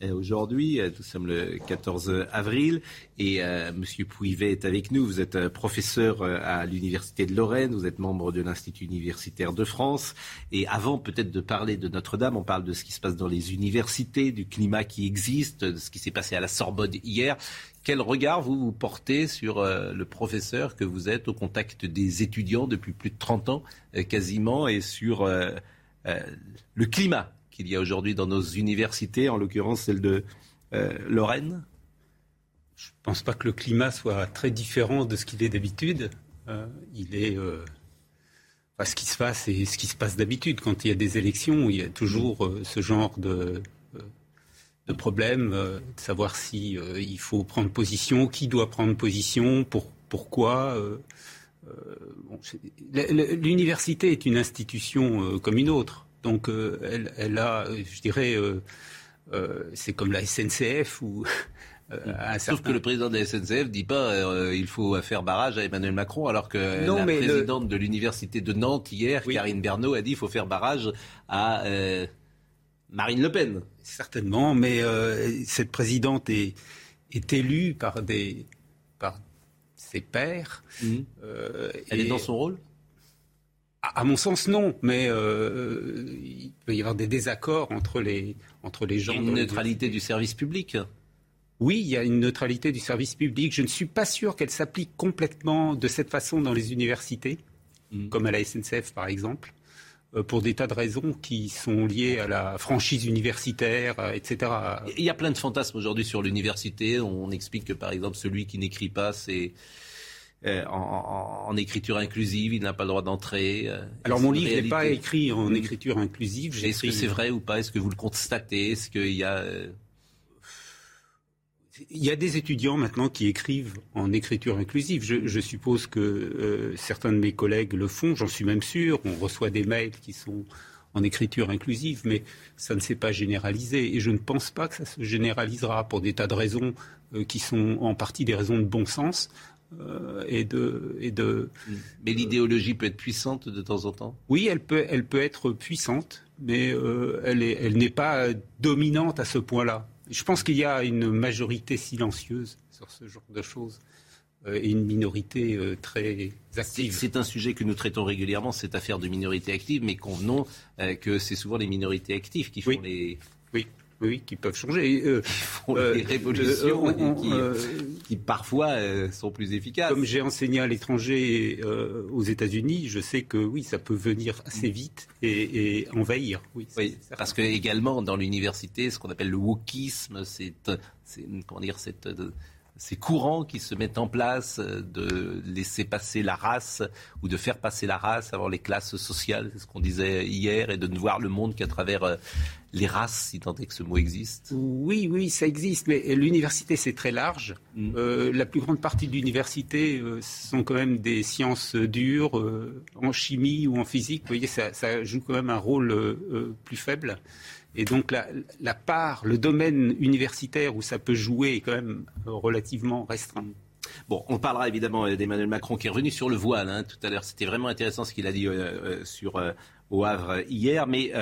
Euh, aujourd'hui, euh, nous sommes le 14 avril et euh, Monsieur Pouivet est avec nous. Vous êtes euh, professeur à l'Université de Lorraine, vous êtes membre de l'Institut universitaire de France. Et avant peut-être de parler de Notre-Dame, on parle de ce qui se passe dans les universités, du climat qui existe, de ce qui s'est passé à la Sorbonne hier. Quel regard vous, portez sur le professeur que vous êtes au contact des étudiants depuis plus de 30 ans quasiment et sur le climat qu'il y a aujourd'hui dans nos universités, en l'occurrence celle de Lorraine? Je ne pense pas que le climat soit très différent de ce qu'il est d'habitude. il est ce qui se passe et ce qui se passe d'habitude. Quand il y a des élections, il y a toujours ce genre de, problème, euh, de savoir si euh, il faut prendre position, qui doit prendre position, pour, pourquoi. Euh, L'université est une institution comme une autre, donc elle, elle, a, je dirais, c'est comme la SNCF ou Sauf que le président de la SNCF dit pas il faut faire barrage à Emmanuel Macron, alors que la présidente de l'université de Nantes hier, Karine Bernot, a dit il faut faire barrage à Marine Le Pen. Certainement, mais euh, cette présidente est, est élue par, des, par ses pairs. Euh, Elle est dans son rôle? À, mon sens, non, mais euh, il peut y avoir des désaccords entre les, entre les gens. une neutralité du service public oui, il y a une neutralité du service public. Je ne suis pas sûr qu'elle s'applique complètement de cette façon dans les universités, mhm. comme à la SNCF par exemple. Euh, pour des tas de raisons qui sont liées à la franchise universitaire, euh, etc. Il y a plein de fantasmes aujourd'hui sur l'université. On explique que, par exemple, celui qui n'écrit pas, c'est euh, en, écriture inclusive, il n'a pas le droit d'entrer. Alors mon livre n'est pas écrit en écriture inclusive. Est-ce que c'est vrai ou pas? Est-ce que vous le constatez? Est-ce qu'il y a il y a des étudiants maintenant qui écrivent en écriture inclusive. Je, suppose que euh, certains de mes collègues le font, j'en suis même sûr. On reçoit des mails qui sont en écriture inclusive, mais ça ne s'est pas généralisé. Et je ne pense pas que ça se généralisera pour des tas de raisons euh, qui sont en partie des raisons de bon sens. Euh, et de, et de, mais l'idéologie peut être puissante de temps en temps? Oui, elle peut, elle peut être puissante, mais elle, elle n'est pas dominante à ce point-là. Je pense qu'il y a une majorité silencieuse sur ce genre de choses euh, et une minorité euh, très active. C'est un sujet que nous traitons régulièrement, cette affaire de minorité active, mais convenons euh, que c'est souvent les minorités actives qui font les, oui, qui peuvent changer. Euh, font des euh, révolutions euh, qui, parfois sont plus efficaces. Comme j'ai enseigné à l'étranger aux États-Unis, je sais que oui, ça peut venir assez vite et, envahir. Oui, parce que également dans l'université, ce qu'on appelle le wokisme, c'est comment dire cette ces courants qui se mettent en place de laisser passer la race ou de faire passer la race avant les classes sociales, c'est ce qu'on disait hier, et de ne voir le monde qu'à travers les races, si tant est que ce mot existe Oui, oui, ça existe, mais l'université, c'est très large. Mm. Euh, la plus grande partie de l'université euh, sont quand même des sciences dures, euh, en chimie ou en physique. Vous voyez, ça, joue quand même un rôle plus faible. Et donc la, la, part, le domaine universitaire où ça peut jouer est quand même relativement restreint. Bon, on parlera évidemment d'Emmanuel Macron qui est revenu sur le voile hein, tout à l'heure. C'était vraiment intéressant ce qu'il a dit sur au Havre hier, mais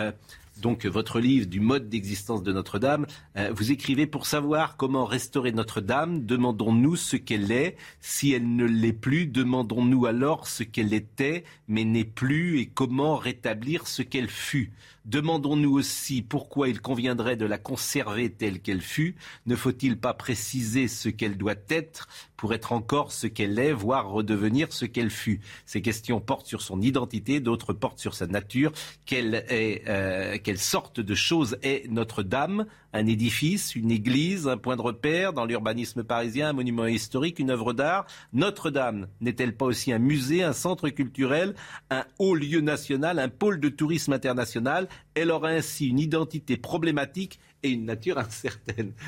donc votre livre du mode d'existence de Notre-Dame. Euh, vous écrivez pour savoir comment restaurer Notre-Dame, demandons-nous ce qu'elle est. Si elle ne l'est plus, demandons-nous alors ce qu'elle était, mais n'est plus, et comment rétablir ce qu'elle fut. Demandons-nous aussi pourquoi il conviendrait de la conserver telle qu'elle fut. Ne faut-il pas préciser ce qu'elle doit être pour être encore ce qu'elle est, voire redevenir ce qu'elle fut? Ces questions portent sur son identité, d'autres portent sur sa nature. Quelle euh, sorte de chose est Notre-Dame? Un édifice, une église, un point de repère dans l'urbanisme parisien, un monument historique, une œuvre d'art? Notre-Dame n'est-elle pas aussi un musée, un centre culturel, un haut lieu national, un pôle de tourisme international? Elle aura ainsi une identité problématique et une nature incertaine.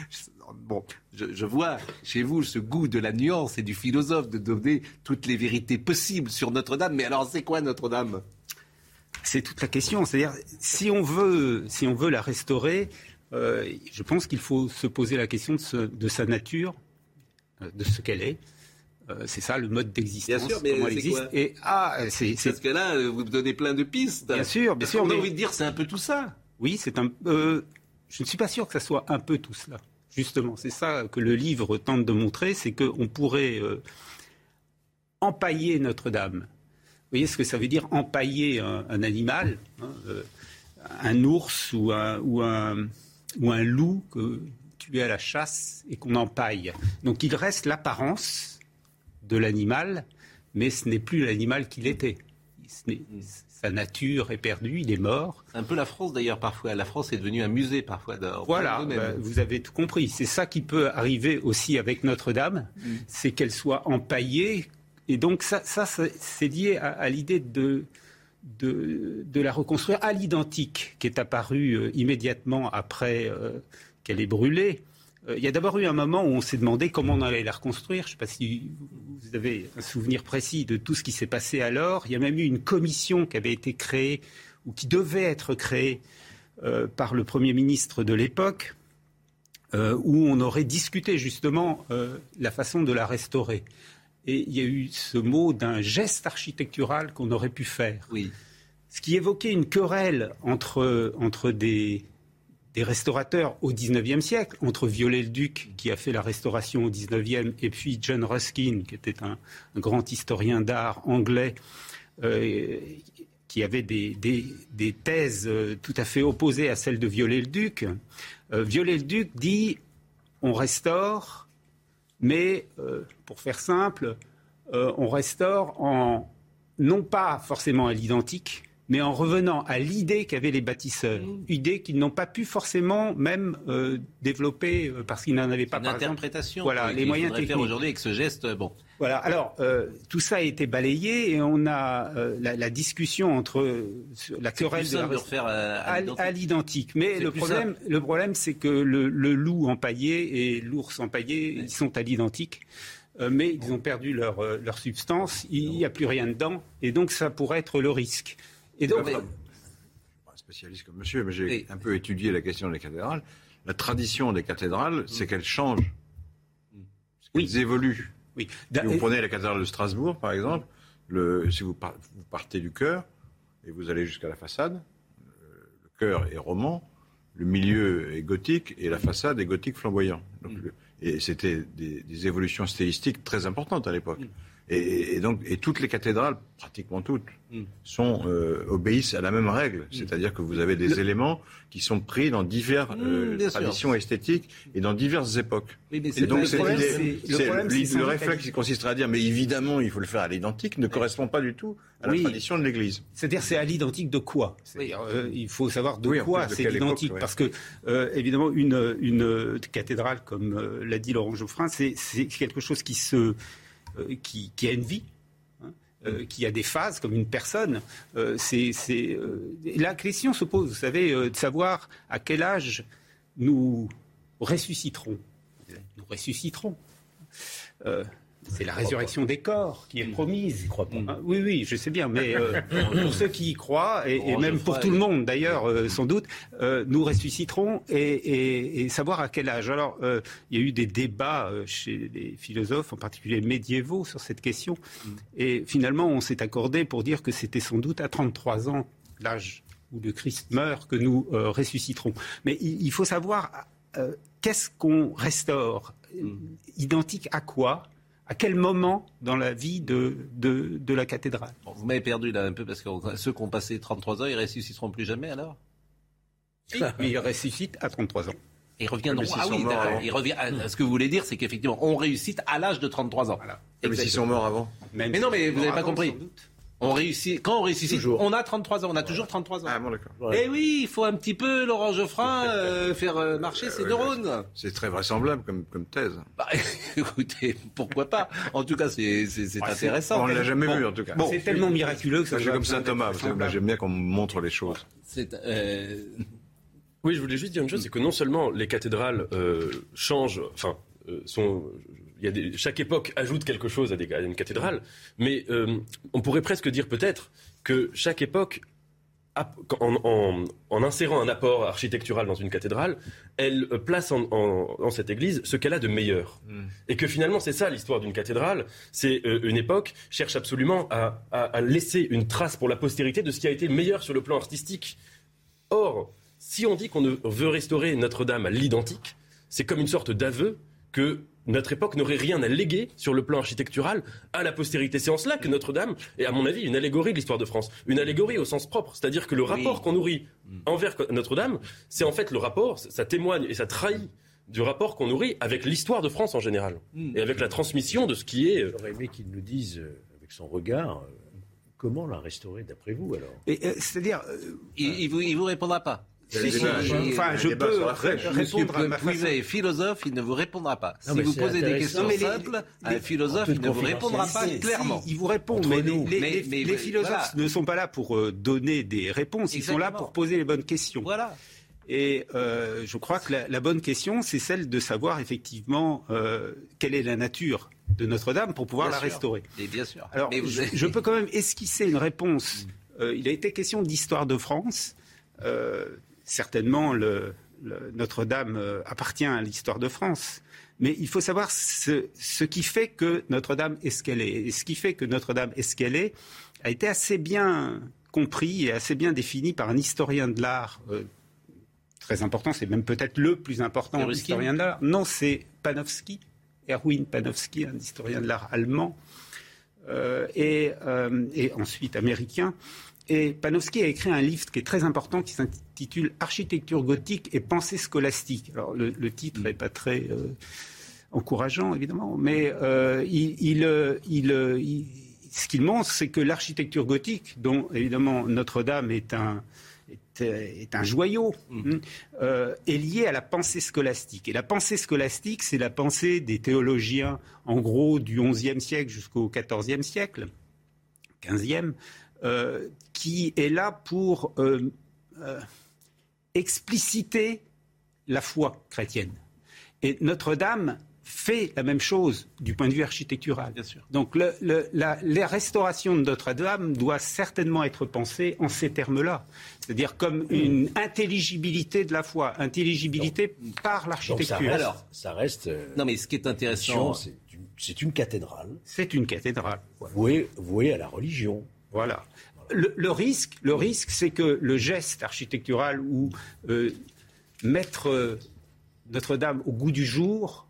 Bon, je, vois chez vous ce goût de la nuance et du philosophe de donner toutes les vérités possibles sur Notre-Dame. Mais alors, c'est quoi Notre-Dame? C'est toute la question. C'est-à-dire, si on veut, si on veut la restaurer, euh, je pense qu'il faut se poser la question de, sa nature, euh, de ce qu'elle est. Euh, c'est ça le mode d'existence. Bien sûr, mais c'est quoi Et ah, c'est parce que là, vous me donnez plein de pistes. Bien sûr, bien sûr. On a envie de dire c'est un peu tout ça? Oui, c'est un. je ne suis pas sûr que ça soit un peu tout cela. Justement, c'est ça que le livre tente de montrer, c'est qu'on pourrait euh, empailler Notre-Dame. Vous voyez ce que ça veut dire empailler un, animal, hein, euh, un ours ou un, ou, un, ou un loup que tué à la chasse et qu'on empaille. Donc il reste l'apparence de l'animal, mais ce n'est plus l'animal qu'il était sa nature est perdue, il est mort. C'est un peu la France d'ailleurs parfois. La France est devenue un musée parfois. Voilà, bah, vous avez tout compris. C'est ça qui peut arriver aussi avec Notre-Dame, mm. c'est qu'elle soit empaillée. Et donc ça, ça c'est lié à, l'idée de, de, de, la reconstruire à l'identique qui est apparue euh, immédiatement après euh, qu'elle est brûlée. Euh, il y a d'abord eu un moment où on s'est demandé comment on allait la reconstruire. Je ne sais pas si vous avez un souvenir précis de tout ce qui s'est passé alors. Il y a même eu une commission qui avait été créée ou qui devait être créée euh, par le Premier ministre de l'époque, euh, où on aurait discuté justement la façon de la restaurer. Et il y a eu ce mot d'un geste architectural qu'on aurait pu faire. Oui. Ce qui évoquait une querelle entre, entre des, des restaurateurs au XIXe siècle, entre Viollet-le-Duc, qui a fait la restauration au XIXe, et puis John Ruskin, qui était un, grand historien d'art anglais, euh, qui avait des, thèses euh, tout à fait opposées à celles de Viollet-le-Duc. Euh, Viollet-le-Duc dit on restaure, mais pour faire simple, on restaure en non pas forcément à l'identique, mais en revenant à l'idée qu'avaient les bâtisseurs, mmh. idée qu'ils n'ont pas pu forcément même euh, développer euh, parce qu'ils n'en avaient pas. Une interprétation. voilà, les moyens techniques. aujourd'hui avec ce geste, bon. Voilà. Alors euh, tout ça a été balayé et on a la, discussion entre la querelle de, refaire à, l'identique. Mais le problème, le problème, c'est que le, loup empaillé et l'ours empaillé, ils sont à l'identique mais ils ont perdu leur, leur substance, il n'y a plus rien dedans, et donc ça pourrait être le risque. Et donc, je ne suis pas un spécialiste comme monsieur, mais j'ai un peu étudié la question des cathédrales. La tradition des cathédrales, c'est qu'elles changent, qu'elles évoluent. Oui. Si vous prenez la cathédrale de Strasbourg, par exemple, le, si vous, partez du chœur et vous allez jusqu'à la façade, le chœur est roman, le milieu est gothique et la façade est gothique flamboyant. Donc, mm. et c'était des, des, évolutions stylistiques très importantes à l'époque. Mm. Et, donc, et toutes les cathédrales, pratiquement toutes, mm. sont, euh, obéissent à la même règle. Mm. C'est-à-dire que vous avez des éléments qui sont pris dans diverses mm, euh, traditions esthétiques et dans diverses époques. et donc, le, le, réflexe qui consisterait à dire, mais évidemment, il faut le faire à l'identique, ne correspond pas du tout à la tradition de l'Église. C'est-à-dire, c'est à l'identique de quoi? Euh, Il faut savoir de quoi c'est l'identique. Parce que, évidemment, une, une cathédrale, comme l'a dit Laurent Geoffrin, c'est quelque chose qui se euh, qui, a une vie. Hein, euh, qui a des phases comme une personne. Euh, c'est, La question se pose, vous savez, de savoir à quel âge nous ressusciterons. Nous ressusciterons. C'est la résurrection des corps qui est promise. crois pas. Ah, oui, oui, je sais bien, mais euh, pour ceux qui y croient, et, même pour tout le monde d'ailleurs, euh, sans doute, euh, nous ressusciterons et, savoir à quel âge. Alors, il y a eu des débats chez les philosophes, en particulier médiévaux, sur cette question. Mm. Et finalement, on s'est accordé pour dire que c'était sans doute à 33 ans, l'âge où le Christ meurt, que nous ressusciterons. Mais il, faut savoir qu'est-ce qu'on restaure? Mm. Identique à quoi? À quel moment dans la vie de, de, la cathédrale Vous m'avez perdu là un peu parce que ceux qui ont passé 33 ans, ils ressusciteront plus jamais alors? Mais ils ressuscitent à 33 ans. Ils reviendront. Ah oui, ils revient, ce que vous voulez dire, c'est qu'effectivement, on ressuscite à l'âge de 33 ans. Mais s'ils sont morts avant Mais non, mais vous n'avez pas compris. On réussit, quand on ressuscite, on a 33 ans, on a toujours 33 ans. Ah bon, d'accord. Eh oui, il faut un petit peu, Laurent Geoffrin, euh, faire euh, marcher ses neurones. C'est très vraisemblable comme, comme thèse. Bah, écoutez, pourquoi pas En tout cas, c'est Ouais, intéressant. On ne l'a jamais Bon, vu en tout cas. bon, C'est tellement miraculeux que ça je suis comme saint Thomas. J'aime bien qu'on me montre les choses. c'est, euh, Oui, je voulais juste dire une chose, c'est que non seulement les cathédrales euh, changent, enfin, euh, sont, y a des, chaque époque ajoute quelque chose à, des, à une cathédrale, mais euh, on pourrait presque dire peut-être que chaque époque, en, en- en insérant un apport architectural dans une cathédrale, elle euh, place en, cette église ce qu'elle a de meilleur. Et que finalement, c'est ça l'histoire d'une cathédrale. C'est euh, une époque cherche absolument à, à- à laisser une trace pour la postérité de ce qui a été le meilleur sur le plan artistique. Or, si on dit qu'on veut restaurer Notre-Dame à l'identique, c'est comme une sorte d'aveu que notre époque n'aurait rien à léguer sur le plan architectural à la postérité. C'est en cela que Notre-Dame est, à mon avis, une allégorie de l'histoire de France. Une allégorie au sens propre. C'est-à-dire que le rapport qu'on nourrit envers Notre-Dame, c'est en fait le rapport, ça témoigne et ça trahit du rapport qu'on nourrit avec l'histoire de France en général. Et avec la transmission de ce qui est... euh, J'aurais aimé qu'il nous dise, euh, avec son regard, euh, comment la restaurer d'après vous alors? Et, euh, C'est-à-dire, il, vous, il vous répondra pas. Si, si, je- enfin, je peux ré- répondre à ma façon. Philosophe, il ne vous répondra pas. Non, si vous posez des questions simples, à un philosophe, il ne vous répondra pas clairement. Si, ils vous répondent, Entre mais nous. les, Mais- les- mais- les mais philosophes voilà. ne sont pas là pour euh, donner des réponses, ils sont là pour poser les bonnes questions. Voilà. Et euh, je crois que la, la bonne question, c'est celle de savoir effectivement euh, quelle est la nature de Notre-Dame pour pouvoir Bien la sûr. restaurer. Et bien sûr. Alors, Mais vous je, avez- je peux quand même esquisser une réponse. Euh, il a été question d'histoire de France. Certainement, le, le- Notre-Dame euh, appartient à l'histoire de France. Mais il faut savoir ce, ce qui fait que Notre-Dame est ce qu'elle est. Et ce qui fait que Notre-Dame est ce qu'elle est a été assez bien compris et assez bien défini par un historien de l'art euh, très important. C'est même peut-être le plus important historien de l'art. Non, c'est Panofsky, Erwin Panofsky, un historien de l'art allemand euh, et, euh, et ensuite américain. Et Panofsky a écrit un livre qui est très important qui s'intitule Architecture gothique et pensée scolastique. Alors le, le titre n'est pas très euh, encourageant évidemment, mais euh, il, il, euh, il, il- ce qu'il montre, c'est que l'architecture gothique, dont évidemment Notre-Dame est un est, est un joyau, hein, euh, est liée à la pensée scolastique. Et la pensée scolastique, c'est la pensée des théologiens, en gros, du XIe siècle jusqu'au XIVe siècle, XVe, euh, qui est là pour euh, euh, expliciter la foi chrétienne. Et Notre-Dame fait la même chose du point de vue architectural. Donc le- le- la, la restauration de Notre-Dame doit certainement être pensée en ces termes-là, c'est-à-dire comme une intelligibilité de la foi, intelligibilité par Donc ça l'architecture. reste, ça reste. euh, Non, mais ce qui est intéressant, c'est une, cathédrale. C'est une cathédrale. Vouée, vouée à la religion. Voilà. Le, risque, le risque, c'est que le geste architectural ou euh, mettre euh, Notre-Dame au goût du jour,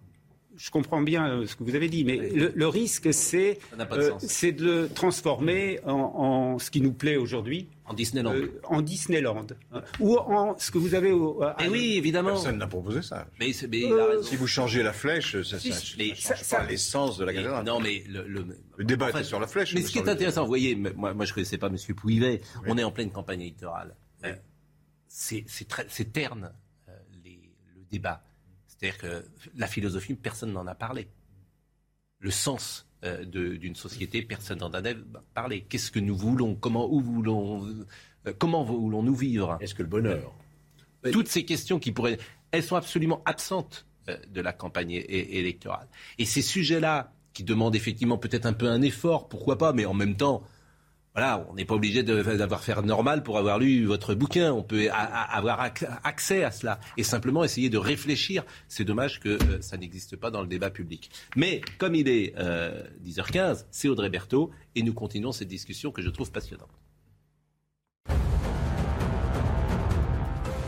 je comprends bien euh, ce que vous avez dit, mais le, le risque, c'est Ça euh, c'est de le transformer en, en ce qui nous plaît aujourd'hui. En Disneyland. Euh, en Disneyland. hein. Ou en ce que vous avez au. à- Eh oui, évidemment. Personne n'a proposé ça. Mais, mais. Si vous changez la flèche, ça Si, mais change pas l'essence de la cathédrale. Non, mais le, le- Le débat Enfin, était sur la flèche. Mais ce qui est intéressant, vous voyez, moi, moi je ne connaissais pas M. Pouivet, on est en pleine campagne électorale. Euh, c'est terne, euh, les- le débat. C'est-à-dire que la philosophie, personne n'en a parlé. Le sens euh, d'une société, personne n'en a parlé. Qu'est-ce que nous voulons? Comment où voulons euh, Comment voulons-nous vivre? Est-ce que le bonheur? Toutes ces questions qui pourraient, elles sont absolument absentes euh, de la campagne électorale. Et ces sujets-là, qui demandent effectivement peut-être un peu un effort, pourquoi pas, mais en même temps, voilà, on n'est pas obligé d'avoir fait normal pour avoir lu votre bouquin. On peut avoir ac- accès à cela et simplement essayer de réfléchir. C'est dommage que euh, ça n'existe pas dans le débat public. Mais comme il est euh, 10h15, c'est Audrey Berthaud et nous continuons cette discussion que je trouve passionnante.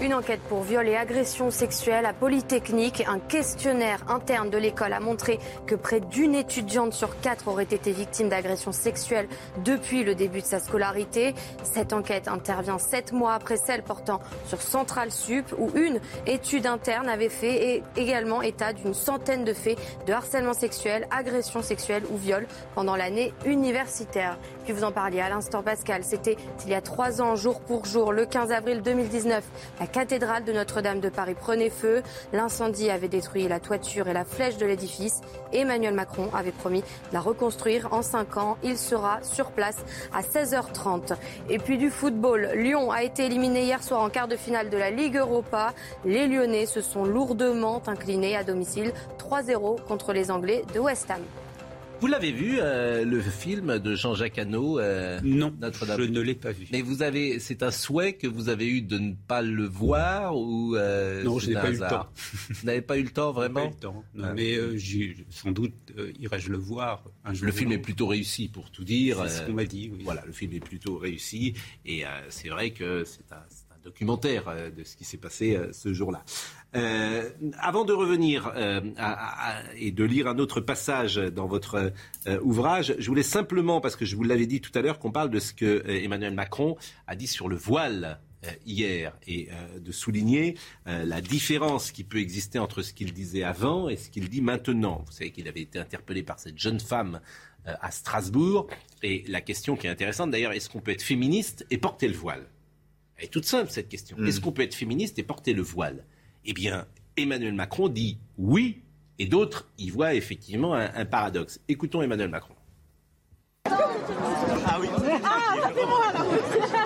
Une enquête pour viol et agression sexuelle à Polytechnique. Un questionnaire interne de l'école a montré que près d'une étudiante sur quatre aurait été victime d'agression sexuelle depuis le début de sa scolarité. Cette enquête intervient sept mois après celle portant sur Central Sup, où une étude interne avait fait également état d'une centaine de faits de harcèlement sexuel, agression sexuelle ou viol pendant l'année universitaire. Puis vous en parliez à l'instant, Pascal. C'était il y a trois ans, jour pour jour, le 15 avril 2019. La cathédrale de Notre-Dame de Paris prenait feu. L'incendie avait détruit la toiture et la flèche de l'édifice. Emmanuel Macron avait promis de la reconstruire en cinq ans. Il sera sur place à 16h30. Et puis du football. Lyon a été éliminé hier soir en quart de finale de la Ligue Europa. Les Lyonnais se sont lourdement inclinés à domicile 3-0 contre les Anglais de West Ham. Vous l'avez vu, euh, le film de Jean-Jacques Hano euh, Non, je ne l'ai pas vu. Mais vous avez, c'est un souhait que vous avez eu de ne pas le voir ou euh, Non, je n'ai pas eu le temps. vous n'avez pas eu le temps, vraiment pas eu le temps. Non, mais sans doute irai-je le voir un jour. Le film est plutôt réussi, pour tout dire. C'est ce qu'on m'a dit. Oui. Voilà, le film est plutôt réussi et c'est vrai que c'est un documentaire euh, de ce qui s'est passé euh, ce jour-là. Euh, avant de revenir et de lire un autre passage dans votre ouvrage, je voulais simplement, parce que je vous l'avais dit tout à l'heure, qu'on parle de ce que Emmanuel Macron a dit sur le voile hier et de souligner la différence qui peut exister entre ce qu'il disait avant et ce qu'il dit maintenant. Vous savez qu'il avait été interpellé par cette jeune femme à Strasbourg et la question qui est intéressante d'ailleurs, est-ce qu'on peut être féministe et porter le voile? Elle est toute simple, cette question. Mm. Est-ce qu'on peut être féministe et porter le voile? Eh bien, Emmanuel Macron dit oui, et d'autres y voient effectivement un paradoxe. Écoutons Emmanuel Macron. Ah oui. Ah, c'est moi là.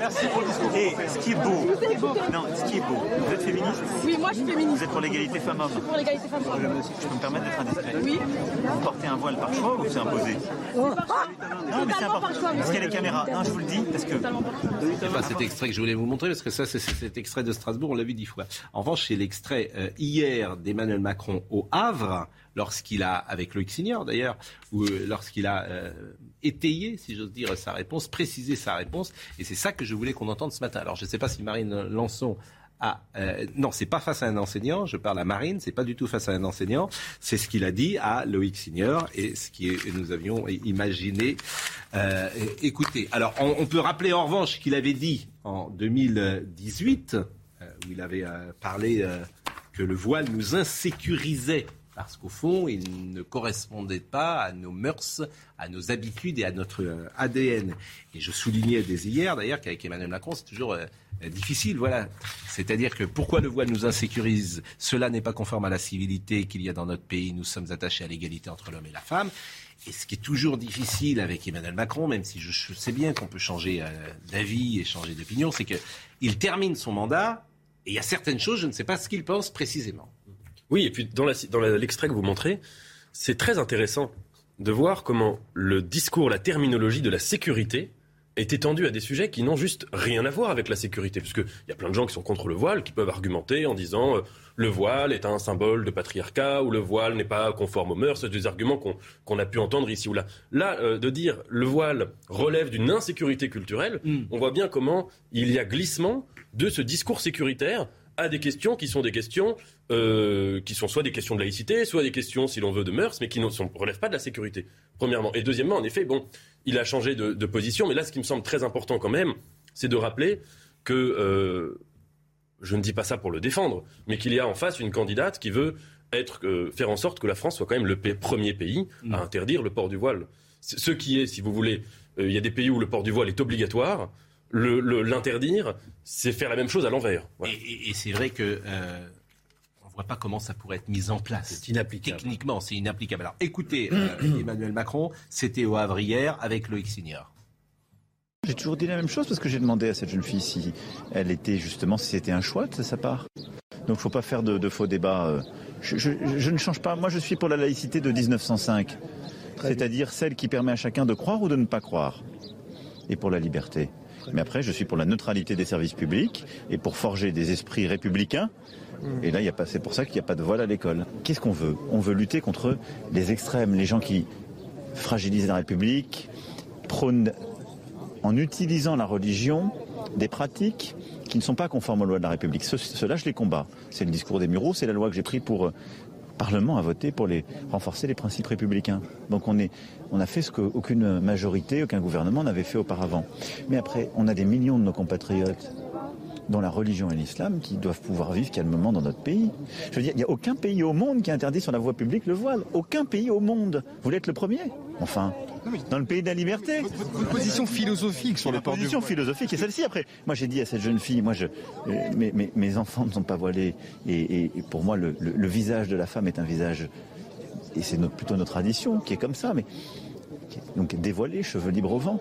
Merci pour le discours. Et ce qui est beau, non, ce qui est beau, vous êtes féministe Oui, moi je suis féministe. Vous êtes pour l'égalité femmes-hommes Je suis pour l'égalité femmes-hommes. Je peux me permettre d'être indiscret Oui. Vous portez un voile par choix ou c'est imposé oh. Non, mais c'est important. Parce qu'il y a les caméras. Non, je vous le dis, parce que. C'est pas cet extrait que je voulais vous montrer, parce que ça, c'est cet extrait de Strasbourg, on l'a vu dix fois. En revanche, c'est l'extrait euh, hier d'Emmanuel Macron au Havre lorsqu'il a, avec Loïc Signor d'ailleurs, ou euh, lorsqu'il a euh, étayé, si j'ose dire, sa réponse, précisé sa réponse. Et c'est ça que je voulais qu'on entende ce matin. Alors je ne sais pas si Marine Lançon a... Euh, non, c'est pas face à un enseignant, je parle à Marine, c'est pas du tout face à un enseignant, c'est ce qu'il a dit à Loïc Signor et ce que nous avions imaginé euh, écouter. Alors on, peut rappeler en revanche qu'il avait dit en 2018, où il avait parlé que le voile nous insécurisait parce qu'au fond, il ne correspondait pas à nos mœurs, à nos habitudes et à notre euh, ADN. Et je soulignais dès hier, d'ailleurs, qu'avec Emmanuel Macron, c'est toujours euh, difficile. Voilà. C'est-à-dire que pourquoi le voile nous insécurise Cela n'est pas conforme à la civilité qu'il y a dans notre pays. Nous sommes attachés à l'égalité entre l'homme et la femme. Et ce qui est toujours difficile avec Emmanuel Macron, même si je sais bien qu'on peut changer euh, d'avis et changer d'opinion, c'est qu'il termine son mandat et il y a certaines choses, je ne sais pas ce qu'il pense précisément. Oui, et puis dans l'extrait que vous montrez, c'est très intéressant de voir comment le discours, la terminologie de la sécurité est étendue à des sujets qui n'ont juste rien à voir avec la sécurité. Puisqu'il y a plein de gens qui sont contre le voile, qui peuvent argumenter en disant euh, le voile est un symbole de patriarcat ou le voile n'est pas conforme aux mœurs. C'est des arguments qu'on a pu entendre ici ou là. Là, euh, de dire le voile relève d'une insécurité culturelle, mm. on voit bien comment il y a glissement de ce discours sécuritaire à des questions qui sont des questions euh, qui sont soit des questions de laïcité, soit des questions, si l'on veut, de mœurs, mais qui ne relèvent pas de la sécurité, premièrement. Et deuxièmement, en effet, bon, il a changé de, position, mais là, ce qui me semble très important quand même, c'est de rappeler que, euh, je ne dis pas ça pour le défendre, mais qu'il y a en face une candidate qui veut être, euh, faire en sorte que la France soit quand même le premier pays à mm. interdire le port du voile. Ce qui est, si vous voulez, il y a des pays où le port du voile est obligatoire l'interdire, c'est faire la même chose à l'envers. Et, c'est vrai que euh, on voit pas comment ça pourrait être mis en place. C'est inapplicable. Techniquement, c'est inapplicable. Alors, écoutez, euh, Emmanuel Macron, c'était au Havre hier avec Loïc Signor. J'ai toujours dit la même chose parce que j'ai demandé à cette jeune fille si elle était justement si c'était un choix de sa part. Donc, faut pas faire de, faux débats. Euh. Je, je, ne change pas. Moi, je suis pour la laïcité de 1905, c'est-à-dire celle qui permet à chacun de croire ou de ne pas croire, et pour la liberté. Mais après, je suis pour la neutralité des services publics et pour forger des esprits républicains. Et là, c'est pour ça qu'il n'y a pas de voile à l'école. Qu'est-ce qu'on veut? On veut lutter contre les extrêmes, les gens qui fragilisent la République, prônent en utilisant la religion des pratiques qui ne sont pas conformes aux lois de la République. Ce, cela, je les combats. C'est le discours des Mureaux, c'est la loi que j'ai prise pour Parlement à voter pour renforcer les principes républicains. Donc on, est, a fait ce qu'aucune majorité, aucun gouvernement n'avait fait auparavant. Mais après, on a des millions de nos compatriotes dont la religion est l'islam, qui doivent pouvoir vivre calmement dans notre pays. Je veux dire, il n'y a aucun pays au monde qui interdit sur la voie publique le voile. Aucun pays au monde. Vous voulez être le premier Enfin, dans le pays de la liberté. Votre, position philosophique sur le port position philosophique est celle-ci. Après, moi j'ai dit à cette jeune fille, moi je, euh, mes, mes, enfants ne sont pas voilés et, pour moi le, visage de la femme est un visage et c'est plutôt notre tradition qui est comme ça, mais donc dévoilé, cheveux libres au vent.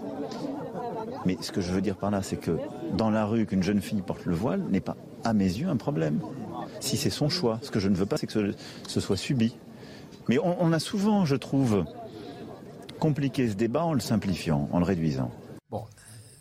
Mais ce que je veux dire par là, c'est que dans la rue, qu'une jeune fille porte le voile n'est pas, à mes yeux, un problème. Si c'est son choix. Ce que je ne veux pas, c'est que ce, soit subi. Mais on, a souvent, je trouve, compliqué ce débat en le simplifiant, en le réduisant. Bon,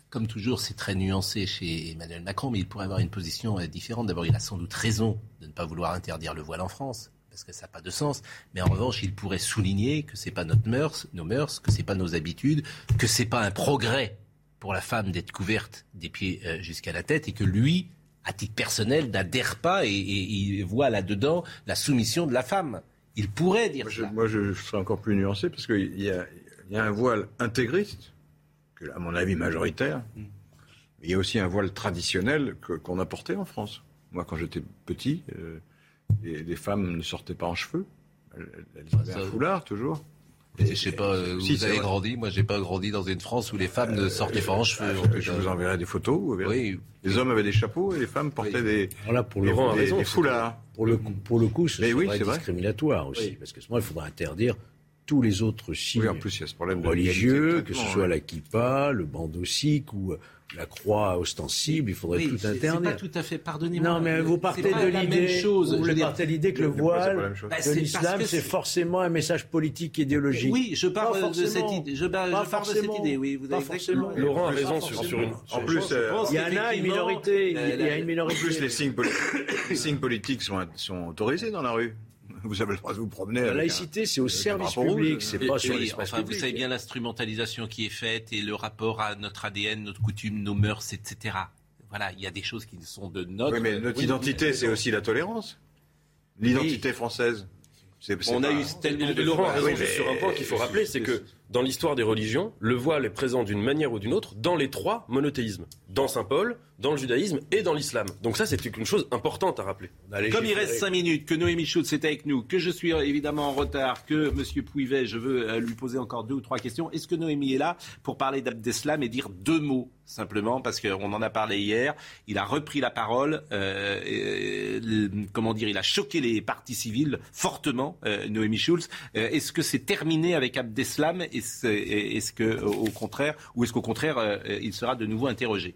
comme toujours, c'est très nuancé chez Emmanuel Macron, mais il pourrait avoir une position euh, différente. D'abord, il a sans doute raison de ne pas vouloir interdire le voile en France parce que ça n'a pas de sens. Mais en revanche, il pourrait souligner que c'est pas notre mœurs, nos mœurs, que c'est pas nos habitudes, que c'est pas un progrès pour la femme d'être couverte des pieds euh, jusqu'à la tête et que lui, à titre personnel, n'adhère pas et, il voit là-dedans la soumission de la femme. Il pourrait dire moi, ça. Je, moi, je serais encore plus nuancé parce qu'il y a, y a, un voile intégriste, que, à mon avis majoritaire, mm. mais il y a aussi un voile traditionnel qu'on a porté en France. Moi, quand j'étais petit, euh, les, femmes ne sortaient pas en cheveux. Elles, avaient un foulard toujours. Je sais pas, euh, vous avez grandi. Moi, j'ai pas grandi dans une France où les femmes ne sortaient pas en cheveux. je vous enverrai des photos. oui. Les hommes avaient des chapeaux et les femmes portaient des, voilà, pour le des, foulards. Pour le, pour le coup, c'est oui, discriminatoire aussi. Parce que moi, il faudra interdire tous les autres signes en plus, il y a ce problème religieux, que ce soit la kippa, le bandeau sikh ou la croix ostensible, il faudrait tout interdire. C'est pas tout à fait, pardonnez-moi. Non, mais vous partez de l'idée, vous partez l'idée que le voile bah, de l'islam, c'est forcément un message politique idéologique. Oui, je parle de cette idée. Je, parle de cette idée. Oui, vous avez forcément. Laurent a raison sur, une. En plus, il y en a une minorité. Il y a une minorité. En plus, les signes politiques sont autorisés dans la rue. Vous avez le droit de vous promener. La laïcité, c'est au service public, c'est pas sur l'espace enfin, Vous savez bien l'instrumentalisation qui est faite et le rapport à notre ADN, notre coutume, nos mœurs, etc. Voilà, il y a des choses qui sont de notre. Oui, mais notre identité, c'est aussi la tolérance. L'identité française. On a eu tellement de Laurent a raison sur un point qu'il faut rappeler, c'est que dans l'histoire des religions, le voile est présent d'une manière ou d'une autre dans les trois monothéismes. Dans Saint Paul, dans le judaïsme et dans l'islam. Donc ça, c'est une chose importante à rappeler. Comme il reste cinq minutes, que Noémie Schultz est avec nous, que je suis évidemment en retard, que M. Pouivet, je veux euh, lui poser encore deux ou trois questions. Est-ce que Noémie est là pour parler d'Abdeslam et dire deux mots simplement parce qu'on en a parlé hier. Il a repris la parole. Euh, comment dire Il a choqué les partis civils fortement, euh, Noémie Schulz. est-ce que c'est terminé avec Abdeslam Est-ce, est-ce que, au contraire, ou est-ce qu'au contraire, il sera de nouveau interrogé?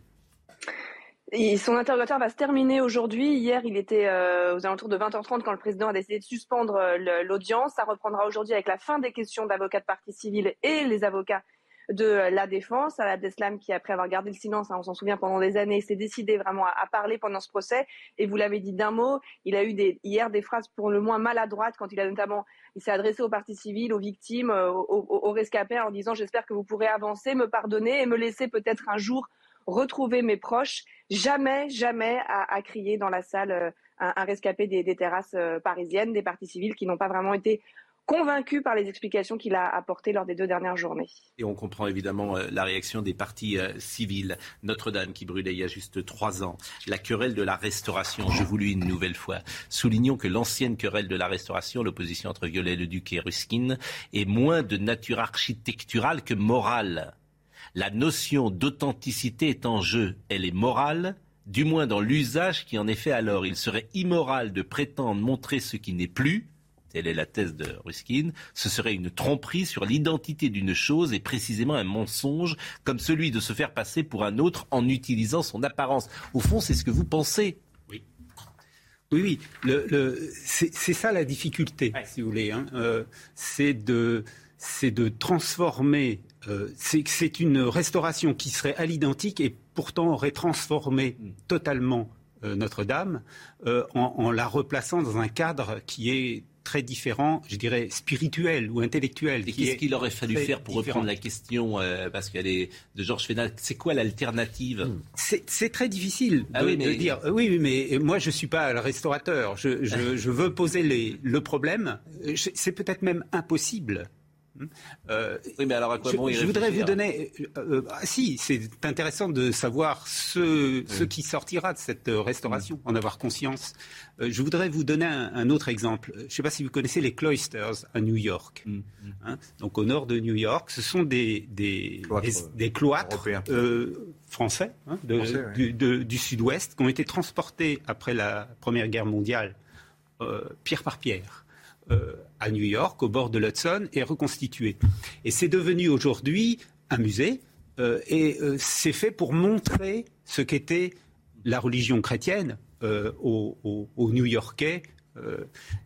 Son interrogatoire va se terminer aujourd'hui. Hier, il était euh, aux alentours de 20h30 quand le président a décidé de suspendre euh, l'audience. Ça reprendra aujourd'hui avec la fin des questions d'avocats de partie civile et les avocats de euh, la défense. À Abdeslam, qui après avoir gardé le silence, hein, on s'en souvient pendant des années, s'est décidé vraiment à, parler pendant ce procès. Et vous l'avez dit d'un mot, il a eu des, hier des phrases pour le moins maladroites quand il a notamment, il s'est adressé aux parties civiles, aux victimes, aux, aux rescapés en disant j'espère que vous pourrez avancer, me pardonner et me laisser peut-être un jour retrouver mes proches. Jamais, jamais à, crier dans la salle euh, un, rescapé des, terrasses euh, parisiennes, des partis civils qui n'ont pas vraiment été convaincus par les explications qu'il a apportées lors des deux dernières journées. Et on comprend évidemment euh, la réaction des partis civils. Notre-Dame qui brûlait il y a juste trois ans. La querelle de la restauration, je vous une nouvelle fois. Soulignons que l'ancienne querelle de la restauration, l'opposition entre Viollet-le-Duc et Ruskin, est moins de nature architecturale que morale. La notion d'authenticité est en jeu. Elle est morale, du moins dans l'usage qui en est fait alors. Il serait immoral de prétendre montrer ce qui n'est plus. Telle est la thèse de Ruskin. Ce serait une tromperie sur l'identité d'une chose et précisément un mensonge comme celui de se faire passer pour un autre en utilisant son apparence. Au fond, c'est ce que vous pensez. Oui. Oui, oui. c'est ça la difficulté, si vous voulez. Hein. Euh, c'est de, de transformer euh, c'est une restauration qui serait à l'identique et pourtant aurait transformé mm. totalement euh, Notre-Dame euh, en, la replaçant dans un cadre qui est très différent, je dirais, spirituel ou intellectuel. Et qu'est-ce qu'il aurait fallu faire pour reprendre la question, parce qu'elle est de Georges Fénal, c'est quoi l'alternative? Hmm. C'est très difficile ah de, dire. Euh, oui, mais moi je suis pas le restaurateur. Je, je veux poser les, le problème. C'est peut-être même impossible euh, oui, mais alors à quoi je, bon je voudrais vous donner. Euh, euh, ah, si, c'est intéressant de savoir ce, ce, qui sortira de cette restauration, en avoir conscience. je voudrais vous donner un, autre exemple. Je ne sais pas si vous connaissez les cloisters à New York. Mm, mm. Hein, donc au nord de New York, ce sont des, des, des, cloîtres français, hein, du, du sud-ouest qui ont été transportés après la Première Guerre mondiale pierre par pierre. Euh, à New York, au bord de l'Hudson, est reconstitué. Et c'est devenu aujourd'hui un musée, euh, et euh, c'est fait pour montrer ce qu'était la religion chrétienne aux, aux New-Yorkais euh,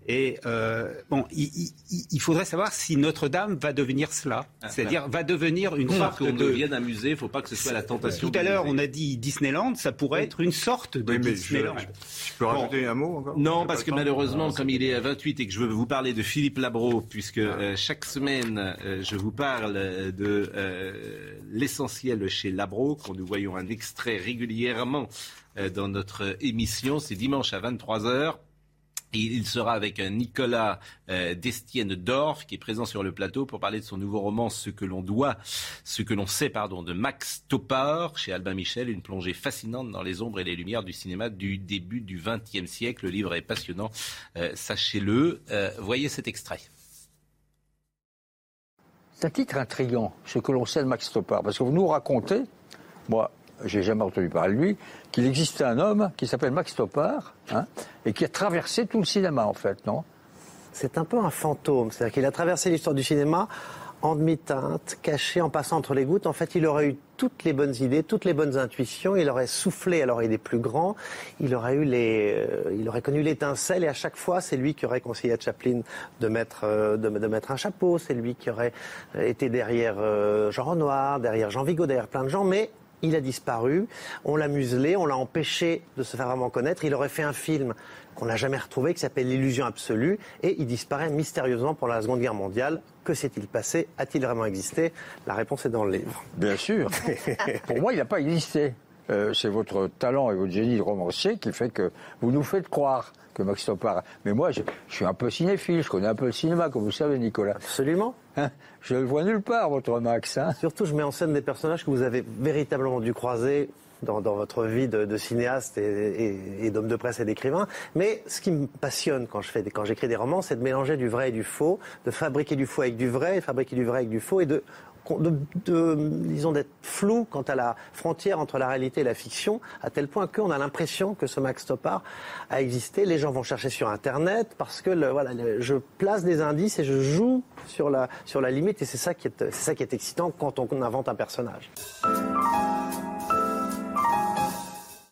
et euh, bon, il, faudrait savoir si Notre-Dame va devenir cela, ah, c'est-à-dire va devenir une sorte qu'on de. devienne un musée, il ne faut pas que ce soit la tentation. Tout à l'heure, on a dit Disneyland, ça pourrait être une sorte de Disneyland. Je, peux rajouter un mot encore? Non, parce que malheureusement, comme il est à 28 et que je veux vous parler de Philippe Labro, puisque ah. euh, chaque semaine, je vous parle de l'essentiel chez Labro, quand nous voyons un extrait régulièrement dans notre émission, c'est dimanche à 23h. Il sera avec Nicolas euh, Destienne Dorf, qui est présent sur le plateau pour parler de son nouveau roman Ce que l'on doit, ce que l'on sait, pardon, de Max Topar, chez Albin Michel, une plongée fascinante dans les ombres et les lumières du cinéma du début du XXe siècle. Le livre est passionnant, euh, sachez-le. Euh, voyez cet extrait. C'est un titre intrigant, ce que l'on sait de Max Topar, parce que vous nous racontez, moi, j'ai jamais entendu parler de lui, qu'il existait un homme qui s'appelle Max Topar, hein, et qui a traversé tout le cinéma, en fait, non? C'est un peu un fantôme. C'est-à-dire qu'il a traversé l'histoire du cinéma en demi-teinte, caché, en passant entre les gouttes. En fait, il aurait eu toutes les bonnes idées, toutes les bonnes intuitions. Il aurait soufflé alors il est plus grand. Il aurait eu les, euh, il aurait connu l'étincelle et à chaque fois, c'est lui qui aurait conseillé à Chaplin de mettre, euh, de, mettre un chapeau. C'est lui qui aurait été derrière euh, Jean Renoir, derrière Jean Vigo, derrière plein de gens. Mais il a disparu, on l'a muselé, on l'a empêché de se faire vraiment connaître. Il aurait fait un film qu'on n'a jamais retrouvé qui s'appelle L'illusion absolue et il disparaît mystérieusement pendant la Seconde Guerre mondiale. Que s'est-il passé? A-t-il vraiment existé? La réponse est dans le livre. Bien sûr. Pour moi, il n'a pas existé. Euh, c'est votre talent et votre génie de romancier qui fait que vous nous faites croire que Max Topar. Mais moi, je, suis un peu cinéphile, je connais un peu le cinéma, comme vous savez, Nicolas. Absolument. Hein je le vois nulle part, votre Max. Hein Surtout, je mets en scène des personnages que vous avez véritablement dû croiser dans, votre vie de, cinéaste et, d'homme de presse et d'écrivain. Mais ce qui me passionne quand quand j'écris des romans, c'est de mélanger du vrai et du faux, de fabriquer du faux avec du vrai, de fabriquer du vrai avec du faux et de de, disons, d'être flou quant à la frontière entre la réalité et la fiction, à tel point qu'on a l'impression que ce Max Topar a existé. Les gens vont chercher sur Internet parce que voilà, je place des indices et je joue sur la, sur la limite et c'est ça, ça qui est excitant quand on invente un personnage.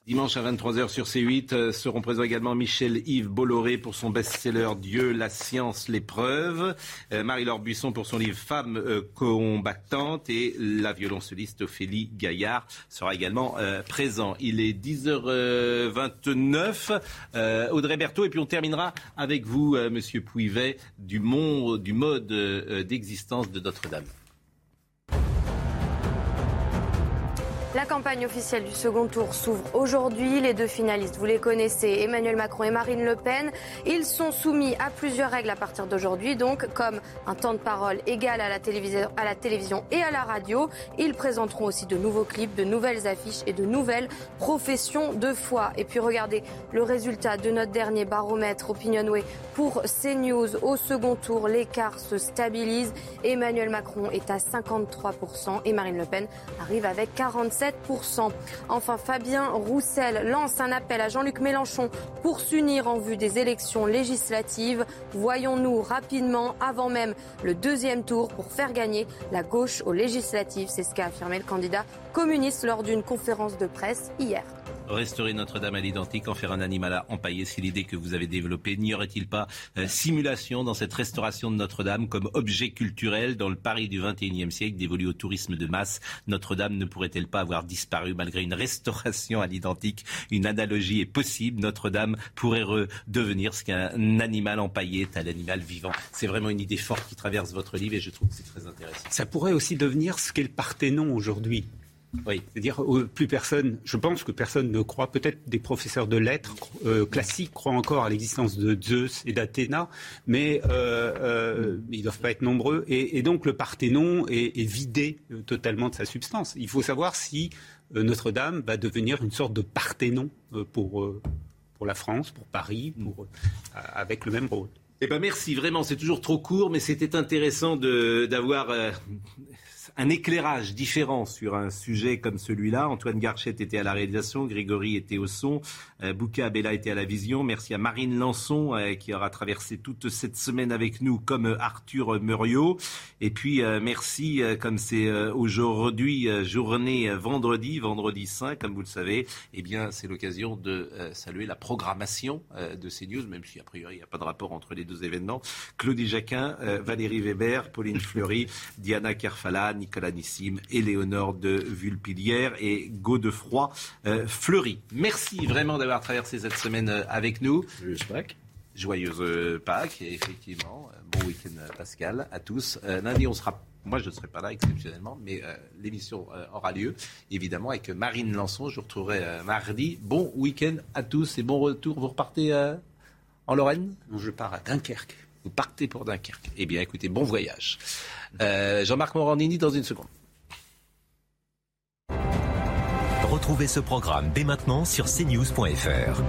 Dimanche à 23h sur C8 euh, seront présents également Michel Yves Bolloré pour son best-seller Dieu, la science, l'épreuve, euh, Marie-Laure Buisson pour son livre Femmes euh, combattantes et la violoncelliste Ophélie Gaillard sera également présent. Il est 10h29. Audrey Berthaud et puis on terminera avec vous, Monsieur Pouivet, du, monde, du mode d'existence de Notre-Dame. La campagne officielle du second tour s'ouvre aujourd'hui. Les deux finalistes, vous les connaissez, Emmanuel Macron et Marine Le Pen. Ils sont soumis à plusieurs règles à partir d'aujourd'hui, donc comme un temps de parole égal à la, télévision, et à la radio. Ils présenteront aussi de nouveaux clips, de nouvelles affiches et de nouvelles professions de foi. Et puis regardez le résultat de notre dernier baromètre Opinionway pour CNews. Au second tour, l'écart se stabilise. Emmanuel Macron est à 53% et Marine Le Pen arrive avec 47%. Enfin, Fabien Roussel lance un appel à Jean-Luc Mélenchon pour s'unir en vue des élections législatives. Voyons-nous rapidement, avant même le deuxième tour, pour faire gagner la gauche aux législatives. C'est ce qu'a affirmé le candidat communiste lors d'une conférence de presse hier. Restaurer Notre-Dame à l'identique, en faire un animal à empailler C'est l'idée que vous avez développée. N'y aurait-il pas euh, simulation dans cette restauration de Notre-Dame comme objet culturel dans le Paris du XXIe siècle dévolu au tourisme de masse? Notre-Dame ne pourrait-elle pas avoir disparu malgré une restauration à l'identique? Une analogie est possible. Notre-Dame pourrait redevenir ce qu'un animal empaillé est à l'animal vivant. C'est vraiment une idée forte qui traverse votre livre et je trouve que c'est très intéressant. Ça pourrait aussi devenir ce qu'est le Parthénon aujourd'hui. Oui, c'est-à-dire euh, plus personne, je pense que personne ne croit, peut-être des professeurs de lettres euh, classiques croient encore à l'existence de Zeus et d'Athéna, mais euh, ils ne doivent pas être nombreux. Et, donc le Parthénon est, vidé totalement de sa substance. Il faut savoir si Notre-Dame va devenir une sorte de Parthénon pour, pour la France, pour Paris, pour, avec le même rôle. Eh ben merci, vraiment, c'est toujours trop court, mais c'était intéressant d'avoir un éclairage différent sur un sujet comme celui-là. Antoine Garchet était à la réalisation, Grégory était au son, euh, Bouka Abella était à la vision. Merci à Marine Lançon euh, qui aura traversé toute cette semaine avec nous comme euh, Arthur Muriot. Et puis merci, comme c'est aujourd'hui journée vendredi, vendredi saint, comme vous le savez, eh bien c'est l'occasion de saluer la programmation de CNews, même si a priori il n'y a pas de rapport entre les deux événements. Claudie Jacquin, Valérie Weber, Pauline Fleury, Diana Kerfala, Nicolas Nissim, Éléonore de Vulpilière et Godefroy euh, Fleury. Merci vraiment d'avoir traversé cette semaine euh, avec nous. Joyeuse Pâques. Joyeuse euh, Pâques, et effectivement. Bon week-end, Pascal, à tous. lundi, on sera moi, je ne serai pas là exceptionnellement, mais l'émission aura lieu, évidemment, avec Marine Lançon. Je vous retrouverai mardi. Bon week-end à tous et bon retour. Vous repartez en Lorraine? Je pars à Dunkerque. Vous partez pour Dunkerque. Eh bien, écoutez, bon voyage. Euh, Jean-Marc Morandini dans une seconde. Retrouvez ce programme dès maintenant sur cnews.fr.